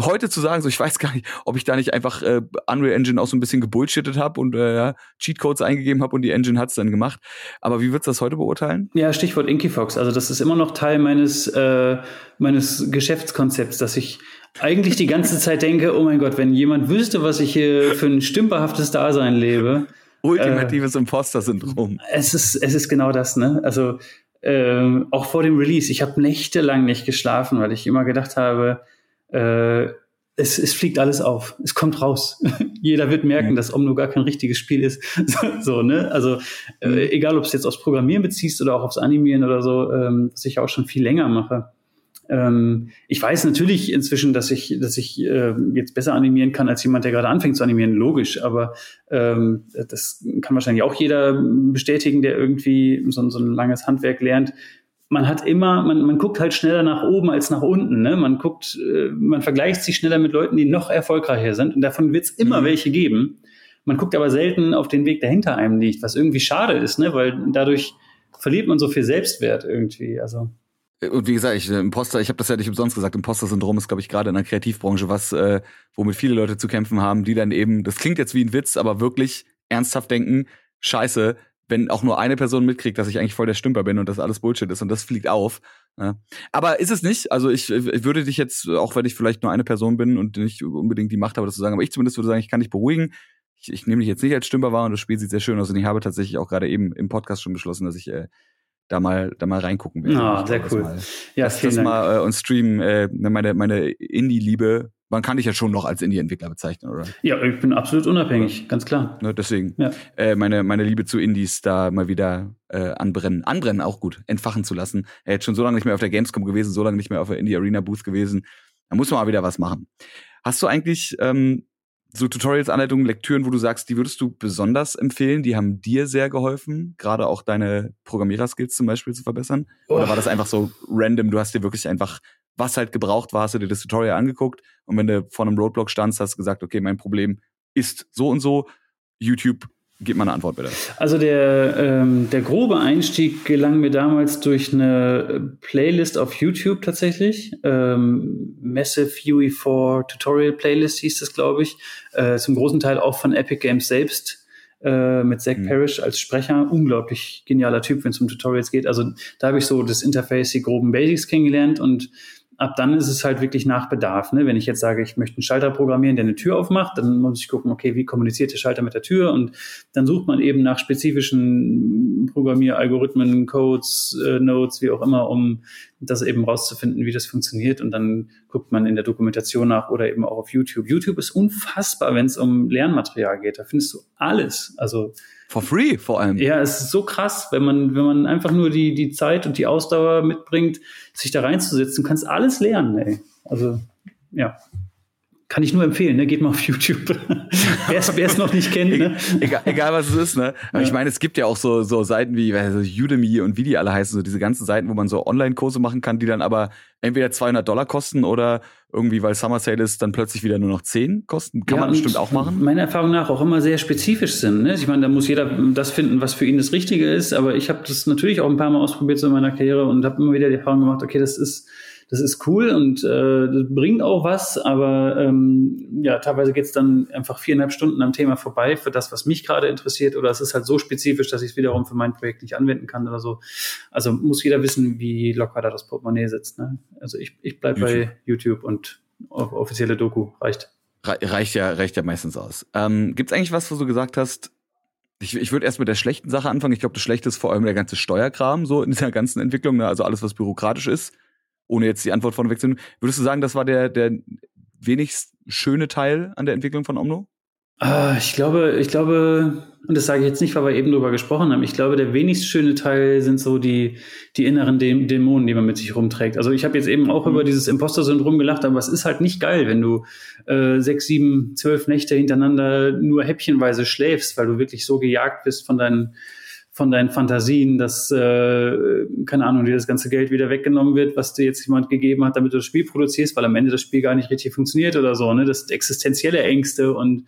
heute zu sagen, so ich weiß gar nicht, ob ich da nicht einfach äh, Unreal Engine auch so ein bisschen gebullshittet habe und äh, Cheatcodes eingegeben habe und die Engine hat's dann gemacht. Aber wie würdest du das heute beurteilen? Ja, Stichwort Inkyfox. Also das ist immer noch Teil meines äh, meines Geschäftskonzepts, dass ich eigentlich die ganze Zeit denke, oh mein Gott, wenn jemand wüsste, was ich hier für ein stümperhaftes Dasein lebe. Ultimatives äh, Imposter-Syndrom. Es ist, es ist genau das, ne? Also ähm, auch vor dem Release. Ich habe nächtelang nicht geschlafen, weil ich immer gedacht habe, äh, es, es fliegt alles auf. Es kommt raus. Jeder wird merken, mhm. dass Omno gar kein richtiges Spiel ist. so, ne? Also äh, mhm. egal, ob es jetzt aufs Programmieren beziehst oder auch aufs Animieren oder so, ähm, was ich auch schon viel länger mache. Ähm, ich weiß natürlich inzwischen, dass ich, dass ich äh, jetzt besser animieren kann als jemand, der gerade anfängt zu animieren, logisch, aber ähm, das kann wahrscheinlich auch jeder bestätigen, der irgendwie so, so ein langes Handwerk lernt man hat immer, man, man guckt halt schneller nach oben als nach unten. Ne? Man guckt, äh, man vergleicht sich schneller mit Leuten, die noch erfolgreicher sind. Und davon wird es immer mhm. welche geben. Man guckt aber selten auf den Weg, der hinter einem liegt, was irgendwie schade ist, ne? weil dadurch verliert man so viel Selbstwert irgendwie. Also und wie gesagt, ich, äh, Imposter, ich habe das ja nicht umsonst gesagt, Imposter-Syndrom ist, glaube ich, gerade in der Kreativbranche was, äh, womit viele Leute zu kämpfen haben, die dann eben, das klingt jetzt wie ein Witz, aber wirklich ernsthaft denken, scheiße, wenn auch nur eine Person mitkriegt, dass ich eigentlich voll der Stümper bin und das alles Bullshit ist und das fliegt auf. Ja. Aber ist es nicht? Also ich, ich würde dich jetzt, auch wenn ich vielleicht nur eine Person bin und nicht unbedingt die Macht habe, das zu sagen, aber ich zumindest würde sagen, ich kann dich beruhigen. Ich, ich nehme dich jetzt nicht als Stümper wahr und das Spiel sieht sehr schön aus und ich habe tatsächlich auch gerade eben im Podcast schon beschlossen, dass ich äh, da mal da mal reingucken werde. Ah, sehr cool. Mal, ja, vielen das Dank. mal äh, und streamen äh, meine meine Indie Liebe. Man kann dich ja schon noch als Indie-Entwickler bezeichnen, oder? Ja, ich bin absolut unabhängig, ja. ganz klar. Ne, deswegen ja. äh, meine meine Liebe zu Indies da mal wieder äh, anbrennen, anbrennen auch gut, entfachen zu lassen. Er ist schon so lange nicht mehr auf der Gamescom gewesen, so lange nicht mehr auf der Indie Arena Booth gewesen. Da muss man mal wieder was machen. Hast du eigentlich ähm, so Tutorials, Anleitungen, Lektüren, wo du sagst, die würdest du besonders empfehlen? Die haben dir sehr geholfen, gerade auch deine Programmierer-Skills zum Beispiel zu verbessern? Oh. Oder war das einfach so random? Du hast dir wirklich einfach, was halt gebraucht war, hast du dir das Tutorial angeguckt und wenn du vor einem Roadblock standst, hast du gesagt, okay, mein Problem ist so und so. YouTube Gib mal eine Antwort bitte. Also der, ähm, der grobe Einstieg gelang mir damals durch eine Playlist auf YouTube tatsächlich. Ähm, Massive UE4 Tutorial Playlist hieß das, glaube ich. Äh, zum großen Teil auch von Epic Games selbst äh, mit Zach mhm. Parrish als Sprecher. Unglaublich genialer Typ, wenn es um Tutorials geht. Also da habe ich so das Interface, die groben Basics kennengelernt und ab dann ist es halt wirklich nach Bedarf. Ne? Wenn ich jetzt sage, ich möchte einen Schalter programmieren, der eine Tür aufmacht, dann muss ich gucken, okay, wie kommuniziert der Schalter mit der Tür? Und dann sucht man eben nach spezifischen Programmieralgorithmen, Codes, äh, Nodes, wie auch immer, um das eben rauszufinden, wie das funktioniert. Und dann guckt man in der Dokumentation nach oder eben auch auf YouTube. YouTube ist unfassbar, wenn es um Lernmaterial geht. Da findest du alles. Also For free vor allem. Ja, es ist so krass, wenn man, wenn man einfach nur die, die Zeit und die Ausdauer mitbringt, sich da reinzusetzen, kannst alles lernen, ey. Also, ja. Kann ich nur empfehlen, ne? Geht mal auf YouTube. wer es noch nicht kennt, ne? egal, egal was es ist, ne? Aber ja. ich meine, es gibt ja auch so, so Seiten wie also Udemy und wie die alle heißen, so diese ganzen Seiten, wo man so Online-Kurse machen kann, die dann aber entweder 200 Dollar kosten oder irgendwie, weil Summer Sale ist, dann plötzlich wieder nur noch 10 kosten. Kann ja, man bestimmt auch machen. Meiner Erfahrung nach auch immer sehr spezifisch sind. Ne? Ich meine, da muss jeder das finden, was für ihn das Richtige ist. Aber ich habe das natürlich auch ein paar Mal ausprobiert so in meiner Karriere und habe immer wieder die Erfahrung gemacht, okay, das ist das ist cool und äh, das bringt auch was, aber ähm, ja, teilweise geht's dann einfach viereinhalb Stunden am Thema vorbei für das, was mich gerade interessiert, oder es ist halt so spezifisch, dass ich es wiederum für mein Projekt nicht anwenden kann oder so. Also muss jeder wissen, wie locker da das Portemonnaie sitzt. Ne? Also ich, ich bleibe bei YouTube und offizielle Doku reicht. Reicht ja, reicht ja meistens aus. Ähm, Gibt es eigentlich was, wo du gesagt hast, ich, ich würde erst mit der schlechten Sache anfangen. Ich glaube, das Schlechte ist vor allem der ganze Steuerkram so in dieser ganzen Entwicklung, ne? also alles, was bürokratisch ist ohne jetzt die Antwort vorneweg zu nehmen. Würdest du sagen, das war der, der wenigst schöne Teil an der Entwicklung von Omno? Ah, ich glaube, ich glaube, und das sage ich jetzt nicht, weil wir eben drüber gesprochen haben, ich glaube, der wenigst schöne Teil sind so die, die inneren Dämonen, die man mit sich rumträgt. Also ich habe jetzt eben auch mhm. über dieses Imposter-Syndrom gelacht, aber es ist halt nicht geil, wenn du äh, sechs, sieben, zwölf Nächte hintereinander nur häppchenweise schläfst, weil du wirklich so gejagt bist von deinen von deinen Fantasien, dass, äh, keine Ahnung, dir das ganze Geld wieder weggenommen wird, was dir jetzt jemand gegeben hat, damit du das Spiel produzierst, weil am Ende das Spiel gar nicht richtig funktioniert oder so. Ne? Das sind existenzielle Ängste und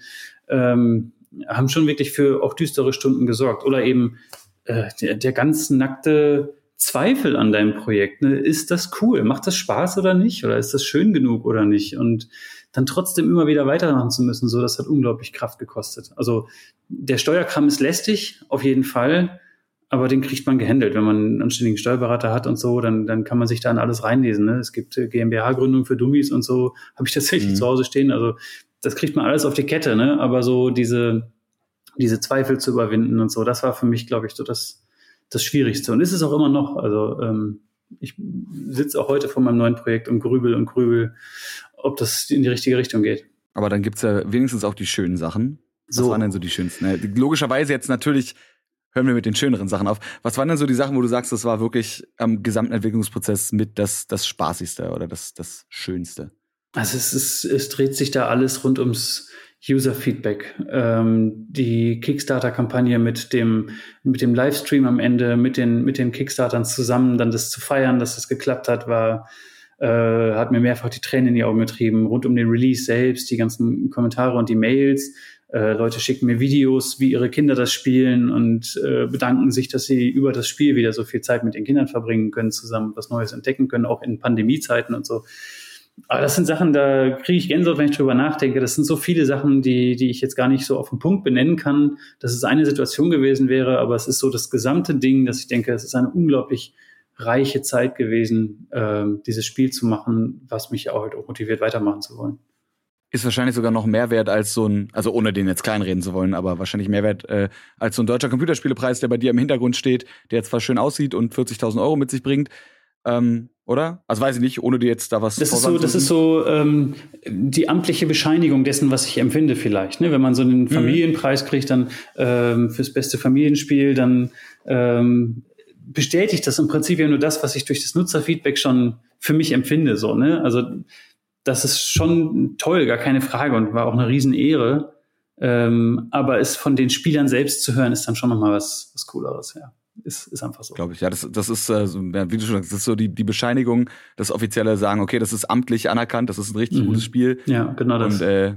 ähm, haben schon wirklich für auch düstere Stunden gesorgt. Oder eben äh, der, der ganz nackte Zweifel an deinem Projekt. Ne? Ist das cool? Macht das Spaß oder nicht? Oder ist das schön genug oder nicht? Und dann trotzdem immer wieder weitermachen zu müssen, so das hat unglaublich Kraft gekostet. Also der Steuerkram ist lästig, auf jeden Fall, aber den kriegt man gehandelt. Wenn man einen anständigen Steuerberater hat und so, dann, dann kann man sich da in alles reinlesen. Ne? Es gibt äh, GmbH-Gründung für Dummies und so, habe ich tatsächlich mhm. zu Hause stehen. Also das kriegt man alles auf die Kette, ne? Aber so diese, diese Zweifel zu überwinden und so, das war für mich, glaube ich, so das, das Schwierigste. Und ist es auch immer noch. Also ähm, ich sitze auch heute vor meinem neuen Projekt und grübel und grübel ob das in die richtige Richtung geht. Aber dann gibt's ja wenigstens auch die schönen Sachen. Was so. waren denn so die schönsten? Logischerweise jetzt natürlich hören wir mit den schöneren Sachen auf. Was waren denn so die Sachen, wo du sagst, das war wirklich am gesamten Entwicklungsprozess mit das, das Spaßigste oder das, das Schönste? Also es, ist, es dreht sich da alles rund ums User-Feedback. Ähm, die Kickstarter-Kampagne mit dem, mit dem Livestream am Ende, mit den, mit den Kickstartern zusammen, dann das zu feiern, dass das geklappt hat, war äh, hat mir mehrfach die Tränen in die Augen getrieben, rund um den Release selbst, die ganzen Kommentare und die Mails. Äh, Leute schicken mir Videos, wie ihre Kinder das spielen und äh, bedanken sich, dass sie über das Spiel wieder so viel Zeit mit den Kindern verbringen können, zusammen was Neues entdecken können, auch in Pandemiezeiten und so. Aber das sind Sachen, da kriege ich Gänsehaut, wenn ich drüber nachdenke. Das sind so viele Sachen, die, die ich jetzt gar nicht so auf den Punkt benennen kann, dass es eine Situation gewesen wäre, aber es ist so das gesamte Ding, dass ich denke, es ist eine unglaublich reiche Zeit gewesen, äh, dieses Spiel zu machen, was mich auch, halt auch motiviert, weitermachen zu wollen. Ist wahrscheinlich sogar noch mehr wert als so ein, also ohne den jetzt kleinreden zu wollen, aber wahrscheinlich mehr wert äh, als so ein deutscher Computerspielepreis, der bei dir im Hintergrund steht, der zwar schön aussieht und 40.000 Euro mit sich bringt, ähm, oder? Also weiß ich nicht, ohne dir jetzt da was Das ist so, das ist so ähm, die amtliche Bescheinigung dessen, was ich empfinde vielleicht. Ne? Wenn man so einen mhm. Familienpreis kriegt, dann ähm, fürs beste Familienspiel, dann ähm, bestätigt das im Prinzip ja nur das, was ich durch das Nutzerfeedback schon für mich empfinde. So, ne? Also das ist schon toll, gar keine Frage und war auch eine Riesenehre. Ähm, aber es von den Spielern selbst zu hören, ist dann schon nochmal was, was Cooleres, ja. Ist, ist einfach so. Glaube ich, ja. Das, das ist, äh, so, wie du schon sagst, das ist so die, die Bescheinigung, das offizielle Sagen, okay, das ist amtlich anerkannt, das ist ein richtig mhm. gutes Spiel. Ja, genau das. Und, äh,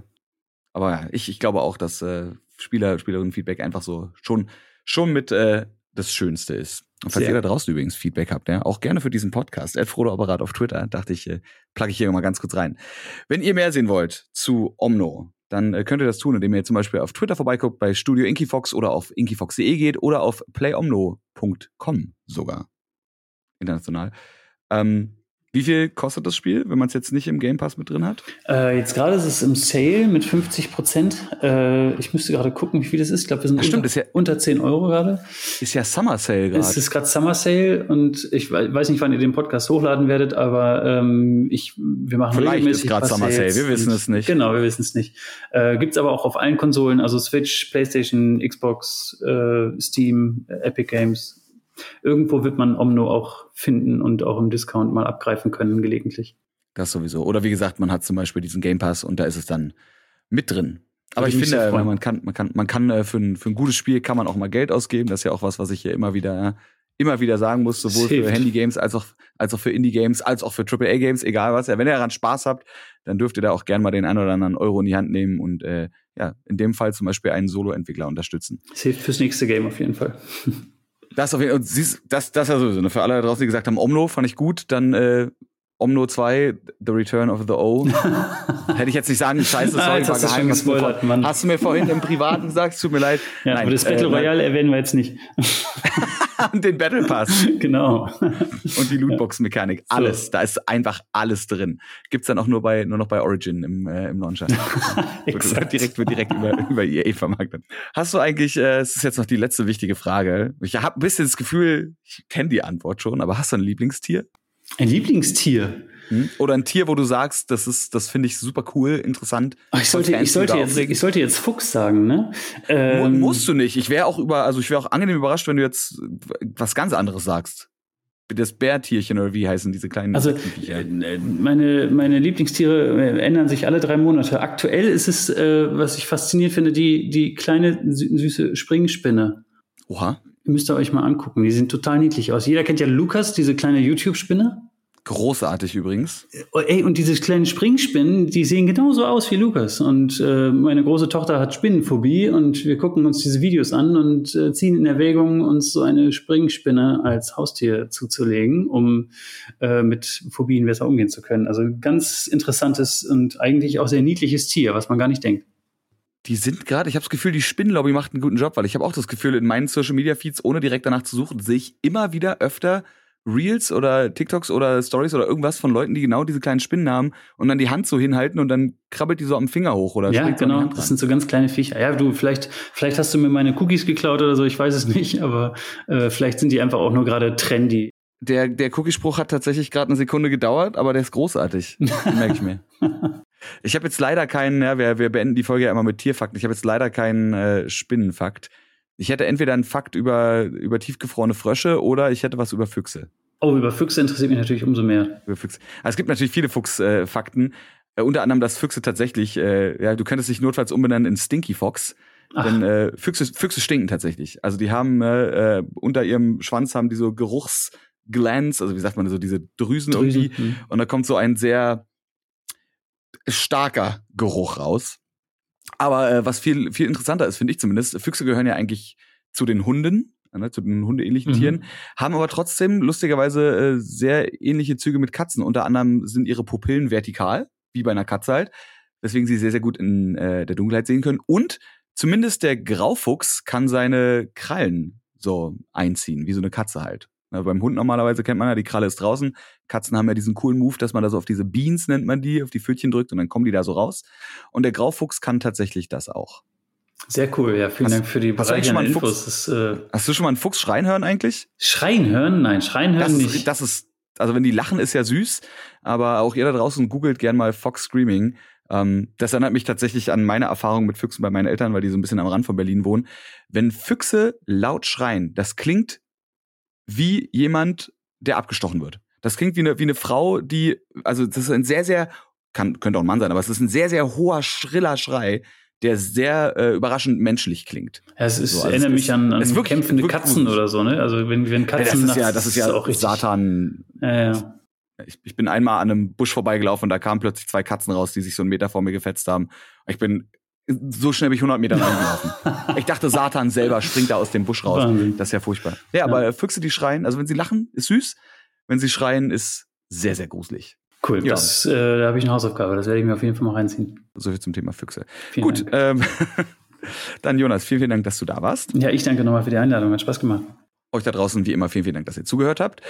aber ja, ich, ich glaube auch, dass äh, Spieler, Spielerinnen-Feedback einfach so schon, schon mit äh, das Schönste ist. Und falls Sehr. ihr da draußen übrigens Feedback habt, ja, auch gerne für diesen Podcast, Ed Frodo Apparat auf Twitter, dachte ich, äh, plugge ich hier mal ganz kurz rein. Wenn ihr mehr sehen wollt zu Omno, dann äh, könnt ihr das tun, indem ihr zum Beispiel auf Twitter vorbeiguckt bei Studio Inkyfox oder auf inkyfox.de geht oder auf playomno.com sogar. International. Ähm, wie viel kostet das Spiel, wenn man es jetzt nicht im Game Pass mit drin hat? Äh, jetzt gerade ist es im Sale mit 50 Prozent. Äh, ich müsste gerade gucken, wie viel das ist. Ich glaube, wir sind stimmt, unter, ja, unter 10 Euro gerade. Ist ja Summer Sale gerade. Es ist gerade Summer Sale und ich weiß nicht, wann ihr den Podcast hochladen werdet, aber ähm, ich, wir machen Vielleicht regelmäßig ist gerade Summer Sale, wir wissen es nicht. Genau, wir wissen es nicht. Äh, Gibt es aber auch auf allen Konsolen, also Switch, PlayStation, Xbox, äh, Steam, Epic Games, irgendwo wird man Omno auch finden und auch im Discount mal abgreifen können, gelegentlich. Das sowieso. Oder wie gesagt, man hat zum Beispiel diesen Game Pass und da ist es dann mit drin. Aber ich, ich finde, man kann, man kann, man kann äh, für ein, für ein gutes Spiel kann man auch mal Geld ausgeben. Das ist ja auch was, was ich hier immer wieder, immer wieder sagen muss, sowohl für Handy-Games als auch, als auch für Indie-Games, als auch für AAA-Games, egal was. Ja, wenn ihr daran Spaß habt, dann dürft ihr da auch gerne mal den einen oder anderen Euro in die Hand nehmen und äh, ja, in dem Fall zum Beispiel einen Solo-Entwickler unterstützen. Das hilft fürs nächste Game auf jeden Fall. Das auf jeden Fall. Das, das ja sowieso. Ne? Für alle da draußen, die gesagt haben, Omno fand ich gut, dann äh, Omno 2, The Return of the O. Hätte ich jetzt nicht sagen, scheiße, sorry, ah, war geheim. Hast, gespoilert, Mann. hast du mir vorhin im Privaten gesagt, tut mir leid. Ja, Nein, aber das Battle äh, Royale erwähnen wir jetzt nicht. und den Battle Pass. Genau. Und die Lootbox-Mechanik. Alles. So. Da ist einfach alles drin. Gibt's dann auch nur bei, nur noch bei Origin im, äh, im Launcher. wird direkt, wird direkt über, über EA vermarktet. Hast du eigentlich, äh, es ist jetzt noch die letzte wichtige Frage. Ich habe ein bisschen das Gefühl, ich kenne die Antwort schon, aber hast du ein Lieblingstier? Ein Lieblingstier? Hm? Oder ein Tier, wo du sagst, das ist, das finde ich super cool, interessant. Ach, ich sollte, ich sollte jetzt, ich sollte jetzt Fuchs sagen, ne? Ähm, musst du nicht. Ich wäre auch über, also ich wäre auch angenehm überrascht, wenn du jetzt was ganz anderes sagst. Das Bärtierchen oder wie heißen diese kleinen? Also äh, meine meine Lieblingstiere äh, ändern sich alle drei Monate. Aktuell ist es, äh, was ich faszinierend finde, die die kleine süße Springspinne. Oha. Müsst ihr euch mal angucken. Die sehen total niedlich aus. Jeder kennt ja Lukas, diese kleine YouTube-Spinne. Großartig übrigens. Oh, ey, und diese kleinen Springspinnen, die sehen genauso aus wie Lukas. Und äh, meine große Tochter hat Spinnenphobie und wir gucken uns diese Videos an und äh, ziehen in Erwägung, uns so eine Springspinne als Haustier zuzulegen, um äh, mit Phobien besser umgehen zu können. Also ganz interessantes und eigentlich auch sehr niedliches Tier, was man gar nicht denkt. Die sind gerade, ich habe das Gefühl, die Spinnenlobby macht einen guten Job, weil ich habe auch das Gefühl, in meinen Social Media Feeds, ohne direkt danach zu suchen, sehe ich immer wieder öfter Reels oder TikToks oder Stories oder irgendwas von Leuten, die genau diese kleinen Spinnen haben und dann die Hand so hinhalten und dann krabbelt die so am Finger hoch oder Ja, genau. Das sind so ganz kleine Viecher. Ja, du, vielleicht, vielleicht hast du mir meine Cookies geklaut oder so, ich weiß es nicht, aber äh, vielleicht sind die einfach auch nur gerade trendy. Der, der Cookiespruch hat tatsächlich gerade eine Sekunde gedauert, aber der ist großartig. merke ich mir. Ich habe jetzt leider keinen, ja, wir, wir beenden die Folge ja immer mit Tierfakten. Ich habe jetzt leider keinen äh, Spinnenfakt. Ich hätte entweder einen Fakt über, über tiefgefrorene Frösche oder ich hätte was über Füchse. Oh, über Füchse interessiert mich natürlich umso mehr. Über Füchse. Also es gibt natürlich viele Fuchsfakten. Äh, äh, unter anderem, dass Füchse tatsächlich, äh, ja, du könntest dich notfalls umbenennen in Stinky Fox. Ach. Denn äh, Füchse, Füchse stinken tatsächlich. Also die haben äh, äh unter ihrem Schwanz haben die so Geruchsglands, also wie sagt man so, diese Drüsen, Drüsen irgendwie. Mh. Und da kommt so ein sehr starker Geruch raus. Aber äh, was viel, viel interessanter ist, finde ich zumindest, Füchse gehören ja eigentlich zu den Hunden, ne, zu den hundeähnlichen mhm. Tieren, haben aber trotzdem lustigerweise äh, sehr ähnliche Züge mit Katzen. Unter anderem sind ihre Pupillen vertikal, wie bei einer Katze halt, weswegen sie sehr, sehr gut in äh, der Dunkelheit sehen können. Und zumindest der Graufuchs kann seine Krallen so einziehen, wie so eine Katze halt. Na, beim Hund normalerweise kennt man ja, die Kralle ist draußen. Katzen haben ja diesen coolen Move, dass man da so auf diese Beans nennt man die, auf die Pfötchen drückt und dann kommen die da so raus. Und der Graufuchs kann tatsächlich das auch. Sehr cool, ja. Vielen hast, Dank für die bereichernden Infos. Das, äh hast du schon mal einen Fuchs schreien hören eigentlich? Schreien hören? Nein, schreien hören das nicht. Ist, das ist, also wenn die lachen, ist ja süß, aber auch ihr da draußen googelt gern mal Fox Screaming. Ähm, das erinnert mich tatsächlich an meine Erfahrung mit Füchsen bei meinen Eltern, weil die so ein bisschen am Rand von Berlin wohnen. Wenn Füchse laut schreien, das klingt wie jemand, der abgestochen wird. Das klingt wie eine, wie eine Frau, die, also das ist ein sehr, sehr, kann, könnte auch ein Mann sein, aber es ist ein sehr, sehr hoher, schriller Schrei, der sehr äh, überraschend menschlich klingt. Ja, es ist, so, also erinnert es mich an, an es wirklich, kämpfende wirklich Katzen gut. oder so, ne? Also wenn, wenn Katzen. Ja, das ist ja, das ist ja auch Satan. Ja, ja. Ich, ich bin einmal an einem Busch vorbeigelaufen und da kamen plötzlich zwei Katzen raus, die sich so einen Meter vor mir gefetzt haben. Ich bin so schnell bin ich 100 Meter reingelaufen. ich dachte, Satan selber springt da aus dem Busch raus. Das ist ja furchtbar. Ja, aber ja. Füchse, die schreien, also wenn sie lachen, ist süß. Wenn sie schreien, ist sehr, sehr gruselig. Cool, ja. das, äh, da habe ich eine Hausaufgabe, das werde ich mir auf jeden Fall mal reinziehen. So viel zum Thema Füchse. Vielen Gut, ähm, dann Jonas, vielen, vielen Dank, dass du da warst. Ja, ich danke nochmal für die Einladung, hat Spaß gemacht. Euch da draußen wie immer vielen, vielen Dank, dass ihr zugehört habt.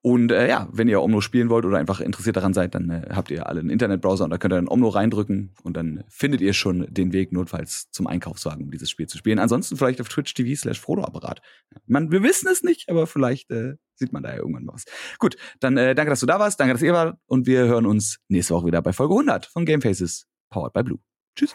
Und äh, ja, wenn ihr Omno spielen wollt oder einfach interessiert daran seid, dann äh, habt ihr alle einen Internetbrowser und da könnt ihr dann Omno reindrücken und dann findet ihr schon den Weg notfalls zum Einkaufswagen, um dieses Spiel zu spielen. Ansonsten vielleicht auf Twitch TV slash Frodo-Apparat. Man, wir wissen es nicht, aber vielleicht äh, sieht man da ja irgendwann was. Gut, dann äh, danke, dass du da warst, danke, dass ihr wart und wir hören uns nächste Woche wieder bei Folge 100 von Game Faces, powered by Blue. Tschüss.